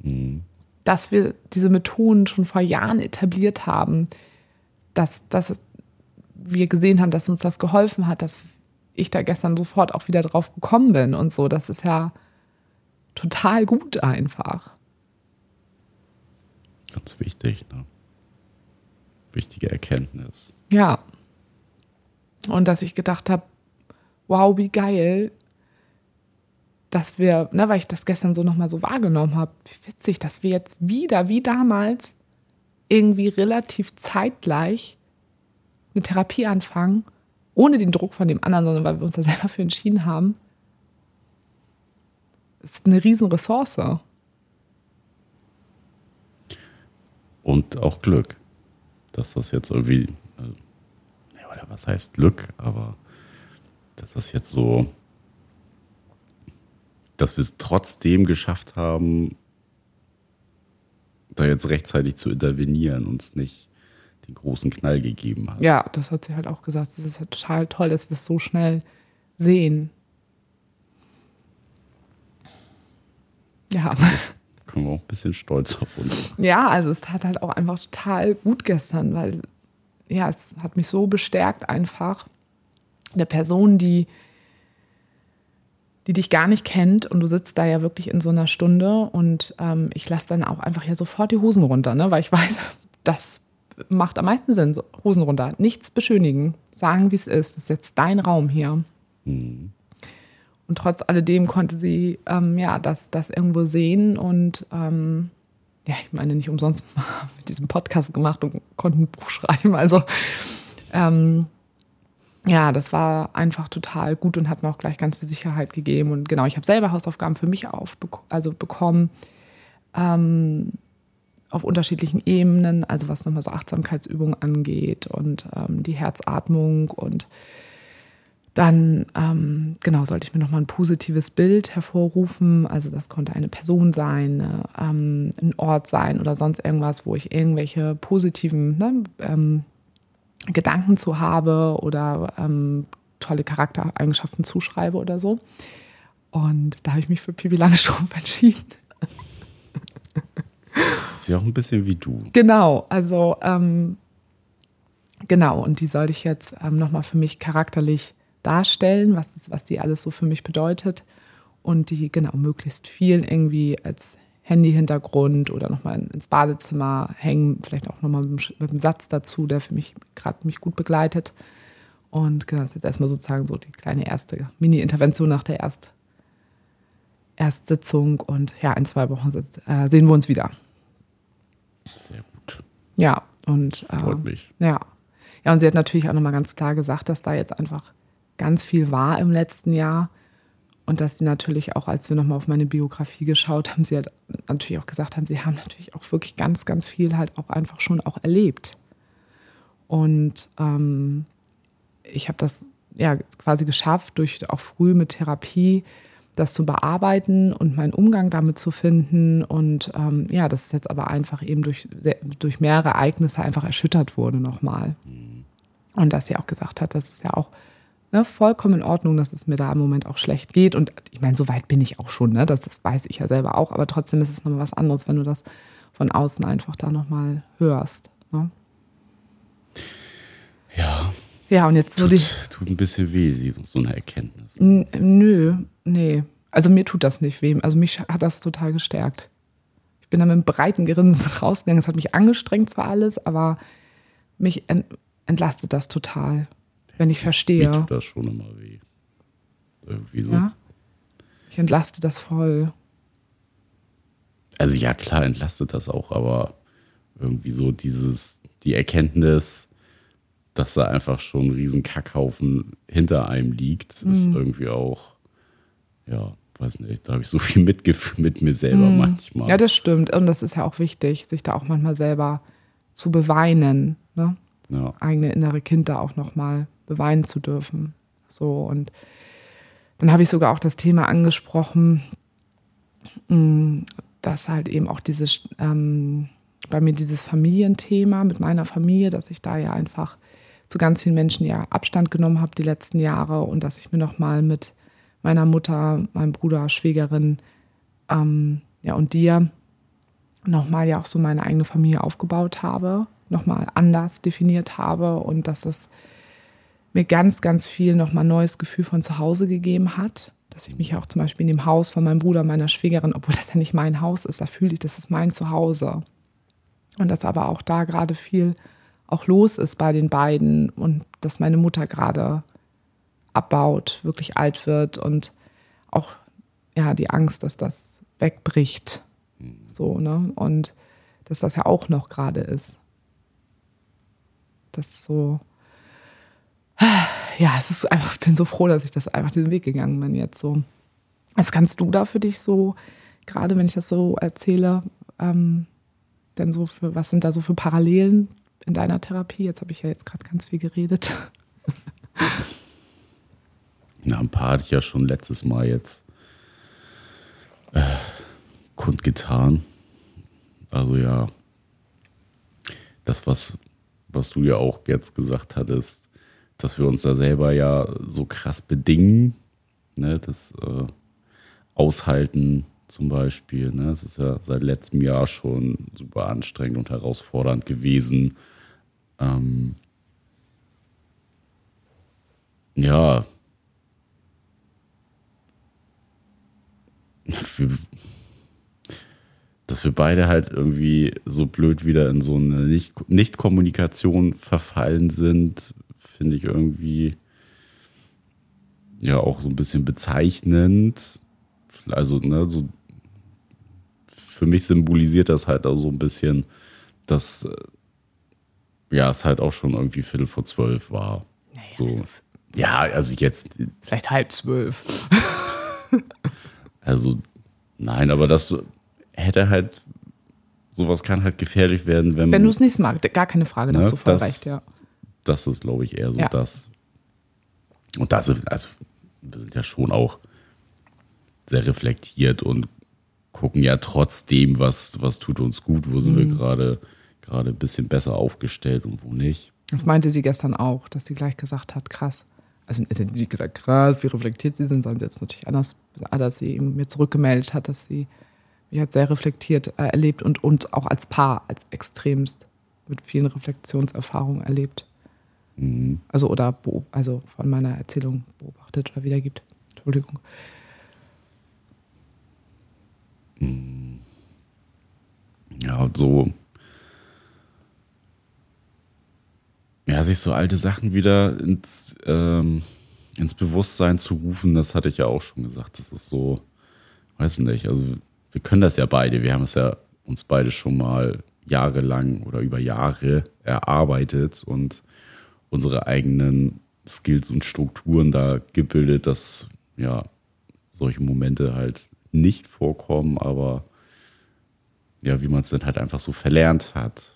Mhm. Dass wir diese Methoden schon vor Jahren etabliert haben, dass, dass wir gesehen haben, dass uns das geholfen hat, dass ich da gestern sofort auch wieder drauf gekommen bin und so. Das ist ja total gut einfach. Ganz wichtig, ne? Wichtige Erkenntnis. Ja. Und dass ich gedacht habe, wow, wie geil, dass wir, ne, weil ich das gestern so nochmal so wahrgenommen habe, wie witzig, dass wir jetzt wieder, wie damals, irgendwie relativ zeitgleich eine Therapie anfangen, ohne den Druck von dem anderen, sondern weil wir uns da selber für entschieden haben. Das ist eine riesen Ressource. Und auch Glück, dass das jetzt irgendwie, also, oder was heißt Glück, aber dass das jetzt so, dass wir es trotzdem geschafft haben, da jetzt rechtzeitig zu intervenieren und es nicht den großen Knall gegeben hat. Ja, das hat sie halt auch gesagt. Das ist halt total toll, dass sie das so schnell sehen. Ja. Können wir auch ein bisschen stolz auf uns. Ja, also es tat halt auch einfach total gut gestern, weil ja, es hat mich so bestärkt einfach, eine Person, die, die dich gar nicht kennt und du sitzt da ja wirklich in so einer Stunde und ähm, ich lasse dann auch einfach ja sofort die Hosen runter, ne? weil ich weiß, das macht am meisten Sinn, so, Hosen runter, nichts beschönigen, sagen, wie es ist, das ist jetzt dein Raum hier. Mhm. Und trotz alledem konnte sie ähm, ja das, das irgendwo sehen und ähm, ja, ich meine, nicht umsonst mit diesem Podcast gemacht und konnte ein Buch schreiben. Also ähm, ja, das war einfach total gut und hat mir auch gleich ganz viel Sicherheit gegeben. Und genau, ich habe selber Hausaufgaben für mich also bekommen, ähm, auf unterschiedlichen Ebenen, also was nochmal so Achtsamkeitsübungen angeht und ähm, die Herzatmung und dann, ähm, genau, sollte ich mir nochmal ein positives Bild hervorrufen. Also das konnte eine Person sein, ne, ähm, ein Ort sein oder sonst irgendwas, wo ich irgendwelche positiven ne, ähm, Gedanken zu habe oder ähm, tolle Charaktereigenschaften zuschreibe oder so. Und da habe ich mich für Pipi Langstrumpf entschieden. Ist ja auch ein bisschen wie du. Genau, also ähm, genau, und die sollte ich jetzt ähm, nochmal für mich charakterlich darstellen, was, was die alles so für mich bedeutet. Und die genau möglichst viel irgendwie als Handy-Hintergrund oder nochmal ins Badezimmer hängen, vielleicht auch nochmal mit, mit einem Satz dazu, der für mich gerade mich gut begleitet. Und genau, das ist jetzt erstmal sozusagen so die kleine erste Mini-Intervention nach der Erst Erstsitzung. Und ja, in zwei Wochen äh, sehen wir uns wieder. Sehr gut. Ja, und. Äh, Freut mich. Ja. Ja, und sie hat natürlich auch nochmal ganz klar gesagt, dass da jetzt einfach ganz viel war im letzten Jahr. Und dass sie natürlich auch, als wir nochmal auf meine Biografie geschaut haben, sie hat natürlich auch gesagt haben, sie haben natürlich auch wirklich ganz, ganz viel halt auch einfach schon auch erlebt. Und ähm, ich habe das ja quasi geschafft, durch auch früh mit Therapie das zu bearbeiten und meinen Umgang damit zu finden. Und ähm, ja, das ist jetzt aber einfach eben durch, durch mehrere Ereignisse einfach erschüttert wurde nochmal. Und dass sie auch gesagt hat, das ist ja auch ne, vollkommen in Ordnung, dass es mir da im Moment auch schlecht geht. Und ich meine, so weit bin ich auch schon, ne? das, das weiß ich ja selber auch. Aber trotzdem ist es nochmal was anderes, wenn du das von außen einfach da nochmal hörst. Ne? Ja, ja, und jetzt tut, so die. Tut ein bisschen weh, so eine Erkenntnis. Nö, nee. Also mir tut das nicht weh. Also mich hat das total gestärkt. Ich bin da mit einem breiten Grinsen rausgegangen. Es hat mich angestrengt zwar alles, aber mich entlastet das total, wenn ich verstehe. Mir tut das schon immer weh. Irgendwie so. Ja? Ich entlaste das voll. Also ja, klar entlastet das auch, aber irgendwie so dieses, die Erkenntnis, dass da einfach schon ein riesen Kackhaufen hinter einem liegt, mhm. ist irgendwie auch, ja, weiß nicht, da habe ich so viel Mitgefühl mit mir selber mhm. manchmal. Ja, das stimmt. Und das ist ja auch wichtig, sich da auch manchmal selber zu beweinen, ne? Ja. eigene innere Kind da auch nochmal beweinen zu dürfen. So, und dann habe ich sogar auch das Thema angesprochen, mm, dass halt eben auch dieses, ähm, bei mir dieses Familienthema mit meiner Familie, dass ich da ja einfach zu ganz vielen Menschen ja Abstand genommen habe die letzten Jahre und dass ich mir nochmal mit meiner Mutter, meinem Bruder, Schwägerin ähm, ja, und dir nochmal ja auch so meine eigene Familie aufgebaut habe, nochmal anders definiert habe und dass das mir ganz, ganz viel nochmal neues Gefühl von zu Hause gegeben hat. Dass ich mich auch zum Beispiel in dem Haus von meinem Bruder, meiner Schwägerin, obwohl das ja nicht mein Haus ist, da fühle ich, das ist mein Zuhause. Und dass aber auch da gerade viel auch los ist bei den beiden und dass meine Mutter gerade abbaut, wirklich alt wird und auch ja die Angst, dass das wegbricht. So, ne? Und dass das ja auch noch gerade ist. Das so. Ja, es ist einfach, ich bin so froh, dass ich das einfach diesen Weg gegangen bin jetzt so. Was kannst du da für dich so, gerade wenn ich das so erzähle, ähm, denn so für, was sind da so für Parallelen in deiner Therapie? Jetzt habe ich ja jetzt gerade ganz viel geredet. Na, ein paar hatte ich ja schon letztes Mal jetzt äh, kundgetan. Also ja, das, was, was du ja auch jetzt gesagt hattest, dass wir uns da selber ja so krass bedingen, ne, das äh, Aushalten zum Beispiel. Ne, es ist ja seit letztem Jahr schon super anstrengend und herausfordernd gewesen, ähm, ja, dass wir beide halt irgendwie so blöd wieder in so eine Nicht-Kommunikation verfallen sind, finde ich irgendwie ja auch so ein bisschen bezeichnend. Also, ne, so für mich symbolisiert das halt auch so ein bisschen, dass ja, es halt auch schon irgendwie Viertel vor zwölf war. Naja, so. Also ja, also jetzt. Vielleicht halb zwölf. also, nein, aber das hätte halt. Sowas kann halt gefährlich werden, wenn. Wenn du es nicht magst, gar keine Frage, da ne, du voll das, recht, ja. Das ist, glaube ich, eher so ja. das. Und das, also, wir sind ja schon auch sehr reflektiert und gucken ja trotzdem, was, was tut uns gut, wo sind mhm. wir gerade gerade ein bisschen besser aufgestellt und wo nicht. Das meinte sie gestern auch, dass sie gleich gesagt hat, krass. Also sie hat gesagt, krass, wie reflektiert sie sind, sondern sie jetzt natürlich anders, dass sie mir zurückgemeldet hat, dass sie mich hat sehr reflektiert äh, erlebt und uns auch als Paar, als extremst mit vielen Reflexionserfahrungen erlebt. Mhm. Also oder also von meiner Erzählung beobachtet oder wiedergibt. Entschuldigung. Mhm. Ja, und so. Ja, sich so alte Sachen wieder ins, ähm, ins Bewusstsein zu rufen, das hatte ich ja auch schon gesagt. Das ist so, weiß nicht, also wir können das ja beide. Wir haben es ja uns beide schon mal jahrelang oder über Jahre erarbeitet und unsere eigenen Skills und Strukturen da gebildet, dass ja solche Momente halt nicht vorkommen, aber ja, wie man es dann halt einfach so verlernt hat.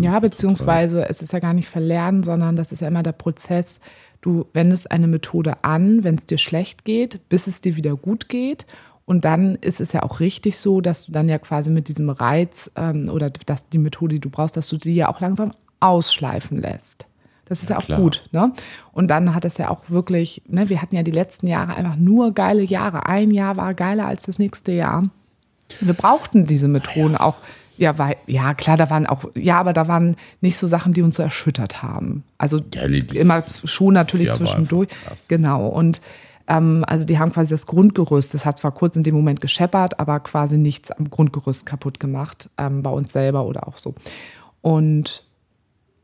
Ja, beziehungsweise total. es ist ja gar nicht verlernen, sondern das ist ja immer der Prozess. Du wendest eine Methode an, wenn es dir schlecht geht, bis es dir wieder gut geht. Und dann ist es ja auch richtig so, dass du dann ja quasi mit diesem Reiz ähm, oder dass die Methode, die du brauchst, dass du die ja auch langsam ausschleifen lässt. Das ist ja, ja auch klar. gut. Ne? Und dann hat es ja auch wirklich, ne, wir hatten ja die letzten Jahre einfach nur geile Jahre. Ein Jahr war geiler als das nächste Jahr. Wir brauchten diese Methoden ja. auch. Ja, weil, ja, klar, da waren auch, ja, aber da waren nicht so Sachen, die uns so erschüttert haben. Also ja, nee, immer schon natürlich zwischendurch. Genau. Und ähm, also die haben quasi das Grundgerüst, das hat zwar kurz in dem Moment gescheppert, aber quasi nichts am Grundgerüst kaputt gemacht, ähm, bei uns selber oder auch so. Und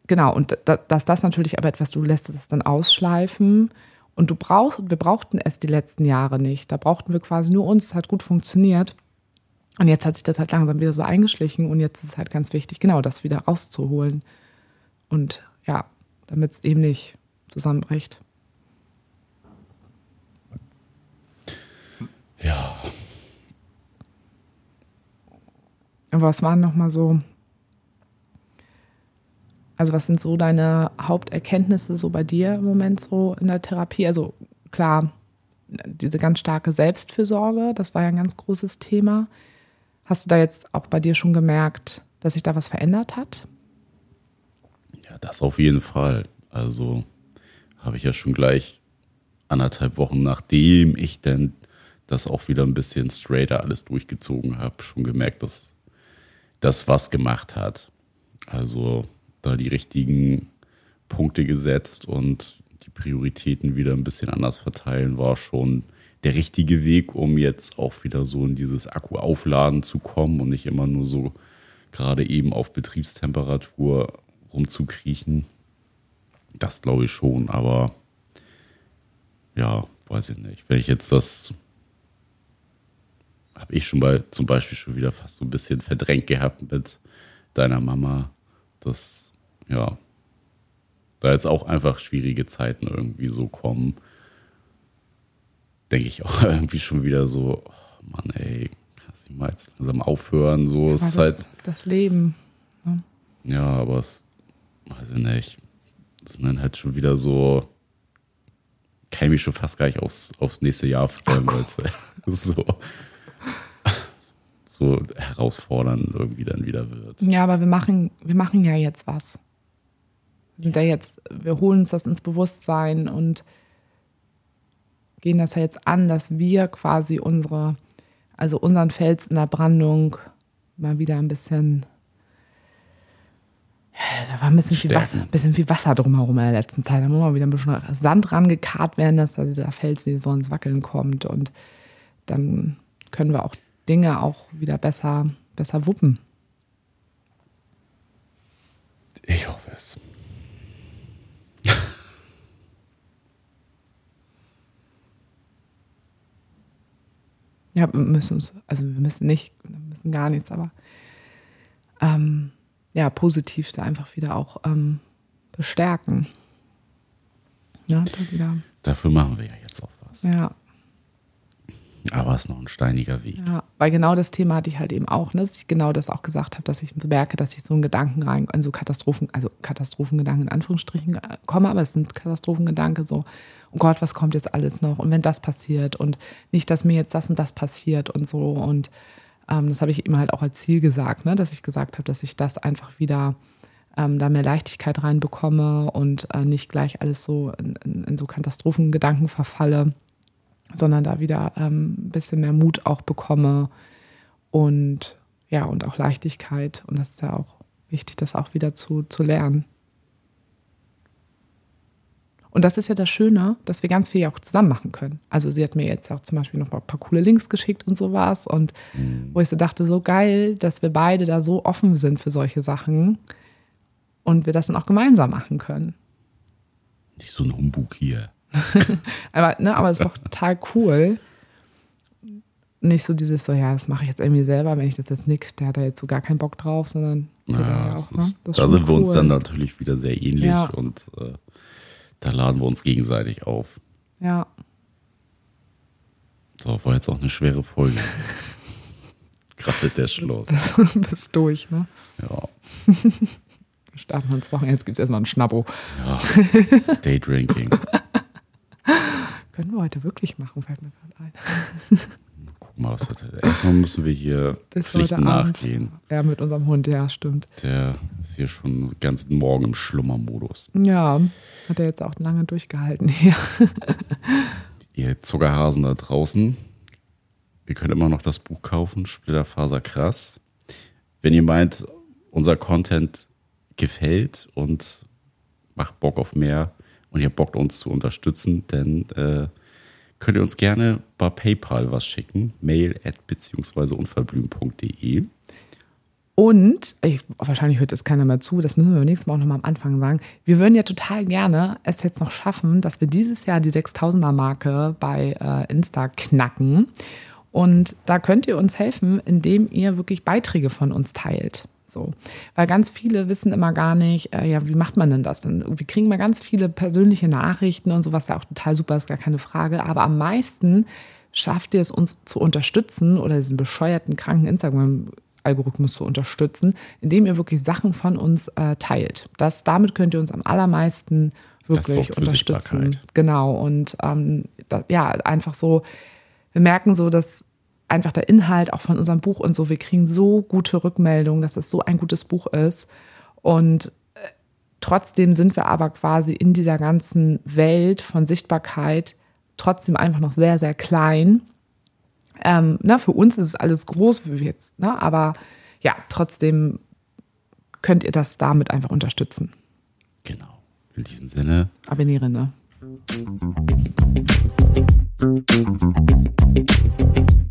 genau, und da, dass das natürlich aber etwas, du lässt das dann ausschleifen. Und du brauchst, wir brauchten es die letzten Jahre nicht. Da brauchten wir quasi nur uns, es hat gut funktioniert. Und jetzt hat sich das halt langsam wieder so eingeschlichen und jetzt ist es halt ganz wichtig, genau das wieder rauszuholen. Und ja, damit es eben nicht zusammenbricht. Ja. Was waren nochmal so, also was sind so deine Haupterkenntnisse so bei dir im Moment so in der Therapie? Also klar, diese ganz starke Selbstfürsorge, das war ja ein ganz großes Thema. Hast du da jetzt auch bei dir schon gemerkt, dass sich da was verändert hat? Ja, das auf jeden Fall. Also habe ich ja schon gleich anderthalb Wochen nachdem ich dann das auch wieder ein bisschen straighter alles durchgezogen habe, schon gemerkt, dass das was gemacht hat. Also da die richtigen Punkte gesetzt und die Prioritäten wieder ein bisschen anders verteilen, war schon der richtige Weg, um jetzt auch wieder so in dieses Akku-Aufladen zu kommen und nicht immer nur so gerade eben auf Betriebstemperatur rumzukriechen. Das glaube ich schon, aber ja, weiß ich nicht. Wenn ich jetzt das habe ich schon bei zum Beispiel schon wieder fast so ein bisschen verdrängt gehabt mit deiner Mama, dass ja da jetzt auch einfach schwierige Zeiten irgendwie so kommen, denke ich auch irgendwie schon wieder so, oh Mann, ey, kannst du mal jetzt langsam aufhören, so ja, ist das, halt das Leben. Ne? Ja, aber es weiß ich nicht. Das sind dann halt schon wieder so kann ich mich schon fast gar nicht aufs, aufs nächste Jahr freuen, weil es so so herausfordernd irgendwie dann wieder wird. Ja, aber wir machen, wir machen ja jetzt was. Wir sind ja jetzt, wir holen uns das ins Bewusstsein und gehen das ja jetzt an, dass wir quasi unsere, also unseren Fels in der Brandung mal wieder ein bisschen, da war ein bisschen viel Wasser, ein bisschen viel Wasser drumherum in der letzten Zeit. Da muss mal wieder ein bisschen Sand rangekarrt werden, dass da dieser Fels nicht so ins Wackeln kommt und dann können wir auch Dinge auch wieder besser, besser wuppen. Ich hoffe es. ja, wir müssen uns, also wir müssen nicht, wir müssen gar nichts, aber ähm, ja, positiv da einfach wieder auch ähm, bestärken. Ja, da wieder. Dafür machen wir ja jetzt auch was. Ja, aber es ist noch ein steiniger Weg. Ja, weil genau das Thema hatte ich halt eben auch, ne, dass ich genau das auch gesagt habe, dass ich merke, dass ich so einen Gedanken rein, in so Katastrophen, also Katastrophengedanken in Anführungsstrichen äh, komme, aber es sind Katastrophengedanken so, oh Gott, was kommt jetzt alles noch? Und wenn das passiert und nicht, dass mir jetzt das und das passiert und so. Und ähm, das habe ich ihm halt auch als Ziel gesagt, ne, dass ich gesagt habe, dass ich das einfach wieder ähm, da mehr Leichtigkeit reinbekomme und äh, nicht gleich alles so in, in, in so Katastrophengedanken verfalle sondern da wieder ähm, ein bisschen mehr Mut auch bekomme und ja, und auch Leichtigkeit. Und das ist ja auch wichtig, das auch wieder zu, zu lernen. Und das ist ja das Schöne, dass wir ganz viel ja auch zusammen machen können. Also sie hat mir jetzt auch zum Beispiel noch ein paar coole Links geschickt und sowas. Und mhm. wo ich so dachte, so geil, dass wir beide da so offen sind für solche Sachen und wir das dann auch gemeinsam machen können. Nicht so ein Humbug hier. aber, ne, aber es ist doch total cool. Nicht so dieses so, ja, das mache ich jetzt irgendwie selber, wenn ich das jetzt nicht, der hat da jetzt so gar keinen Bock drauf, sondern ja, ja auch, ne? da sind wir uns dann natürlich wieder sehr ähnlich ja. und äh, da laden wir uns gegenseitig auf. Ja. So, war jetzt auch eine schwere Folge. Gerade der Schluss. Du bist durch, ne? Ja. Starten wir ins Wochenende. Jetzt gibt es erstmal ein Schnappo. Ja. Daydrinking. Können wir heute wirklich machen, fällt mir gerade ein. Guck mal, was das Erstmal müssen wir hier Bis Pflichten nachgehen. Ja, mit unserem Hund, ja, stimmt. Der ist hier schon den ganzen Morgen im Schlummermodus. Ja, hat er jetzt auch lange durchgehalten hier. Ihr Zuckerhasen da draußen, ihr könnt immer noch das Buch kaufen, Splitterfaser krass. Wenn ihr meint, unser Content gefällt und macht Bock auf mehr und ihr Bock uns zu unterstützen, dann äh, könnt ihr uns gerne bei PayPal was schicken. Mail at beziehungsweise unverblümt.de. Und, ich, wahrscheinlich hört es keiner mehr zu, das müssen wir beim nächsten Mal auch nochmal am Anfang sagen. Wir würden ja total gerne es jetzt noch schaffen, dass wir dieses Jahr die 6000er-Marke bei äh, Insta knacken. Und da könnt ihr uns helfen, indem ihr wirklich Beiträge von uns teilt. So. Weil ganz viele wissen immer gar nicht, äh, ja, wie macht man denn das? Denn wir kriegen mal ganz viele persönliche Nachrichten und sowas, ja auch total super, ist gar keine Frage. Aber am meisten schafft ihr es, uns zu unterstützen oder diesen bescheuerten, kranken Instagram-Algorithmus zu unterstützen, indem ihr wirklich Sachen von uns äh, teilt. Das, damit könnt ihr uns am allermeisten wirklich unterstützen. Genau. Und ähm, das, ja, einfach so, wir merken so, dass einfach der Inhalt auch von unserem Buch und so. Wir kriegen so gute Rückmeldungen, dass es so ein gutes Buch ist. Und äh, trotzdem sind wir aber quasi in dieser ganzen Welt von Sichtbarkeit trotzdem einfach noch sehr, sehr klein. Ähm, na, für uns ist es alles groß, wie jetzt, ne? aber ja, trotzdem könnt ihr das damit einfach unterstützen. Genau. In diesem Sinne. Abonniere, ne?